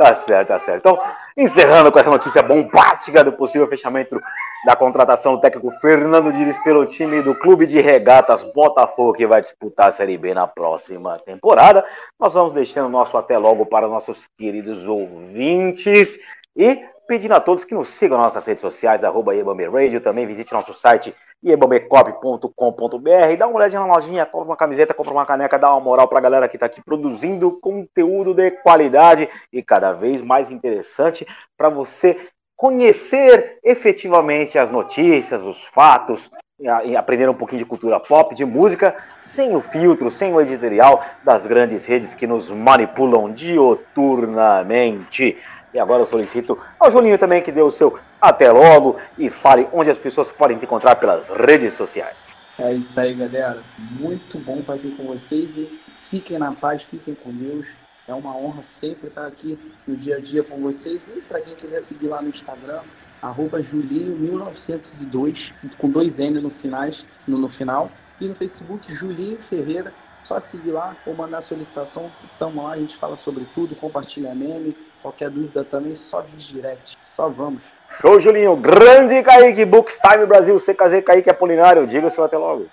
tá certo, tá certo. Então, encerrando com essa notícia bombástica do possível fechamento da contratação do técnico Fernando Diniz pelo time do Clube de Regatas Botafogo, que vai disputar a Série B na próxima temporada. Nós vamos deixando o nosso até logo para nossos queridos ouvintes e pedindo a todos que nos sigam nas nossas redes sociais, arroba Radio, também visite nosso site iebambecop.com.br, dá uma olhadinha na lojinha, compra uma camiseta, compra uma caneca, dá uma moral pra galera que tá aqui produzindo conteúdo de qualidade e cada vez mais interessante para você conhecer efetivamente as notícias, os fatos, a- e aprender um pouquinho de cultura pop, de música, sem o filtro, sem o editorial das grandes redes que nos manipulam dioturnamente. E agora eu solicito ao Juninho também que dê o seu até logo e fale onde as pessoas podem te encontrar pelas redes sociais. É isso aí, galera. Muito bom estar aqui com vocês e fiquem na paz, fiquem com Deus. É uma honra sempre estar aqui no dia a dia com vocês. E para quem quiser seguir lá no Instagram, arroba Julinho1902, com dois N no, finais, no, no final. E no Facebook, Julinho Ferreira. Só seguir lá ou mandar solicitação. Estamos lá, a gente fala sobre tudo, compartilha meme. Qualquer dúvida também, só de direct. Só vamos. Show, Julinho. Grande Kaique, Books Time Brasil, CKZ Kaique Apolinário. Diga o seu até logo.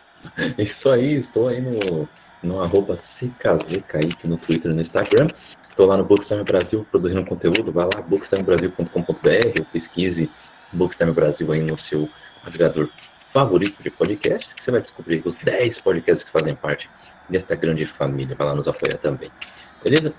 Isso aí, estou aí no, no arroba CKZKaique no Twitter e no Instagram. Estou lá no Bookstime Brasil produzindo conteúdo. Vai lá, bookstimebrasil.com.br ou pesquise Bookstime Brasil aí no seu navegador favorito de podcast, que você vai descobrir os 10 podcasts que fazem parte desta grande família. Vai lá nos apoiar também. Beleza?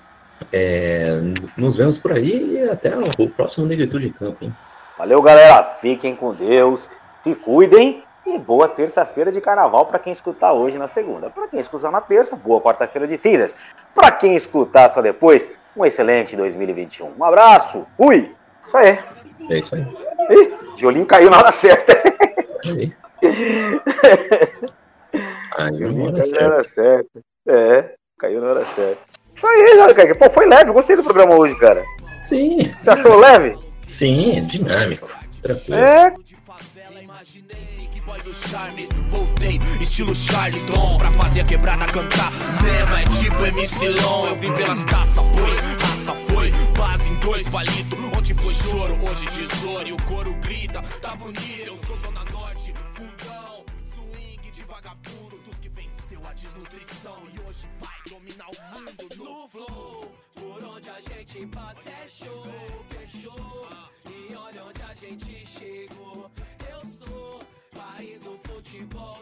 É, nos vemos por aí e até o próximo Negritude em Campo, hein? Valeu, galera. Fiquem com Deus. Se cuidem. E boa terça-feira de carnaval para quem escutar hoje na segunda. Para quem escutar na terça, boa quarta-feira de cinzas. Para quem escutar só depois, um excelente 2021. Um abraço. Fui. Isso aí. É isso aí. Ih, Jolinho caiu na hora certa. Aí. Aí, Jolinho caiu na hora certa. É, caiu na hora certa. Isso aí, cara. Pô, foi leve, gostei do programa hoje, cara. Sim, Você achou leve? sim, dinâmico. Tranquilo. É, de favela, imaginei que boy do charme. Voltei, estilo Charles Long, pra fazer a quebrada cantar. Mesmo é tipo MC Long, eu vim pelas taças, pois raça foi, base em dois palito. Onde foi choro, hoje tesouro. E o coro grita, tá bonito, eu sou Zona Norte, fundão. Swing de vagabundo, dos que venceu a desnutrição. E hoje vai dominar o flow. Por onde a gente passa é show, fechou. E olha onde a gente chegou. Eu sou país do futebol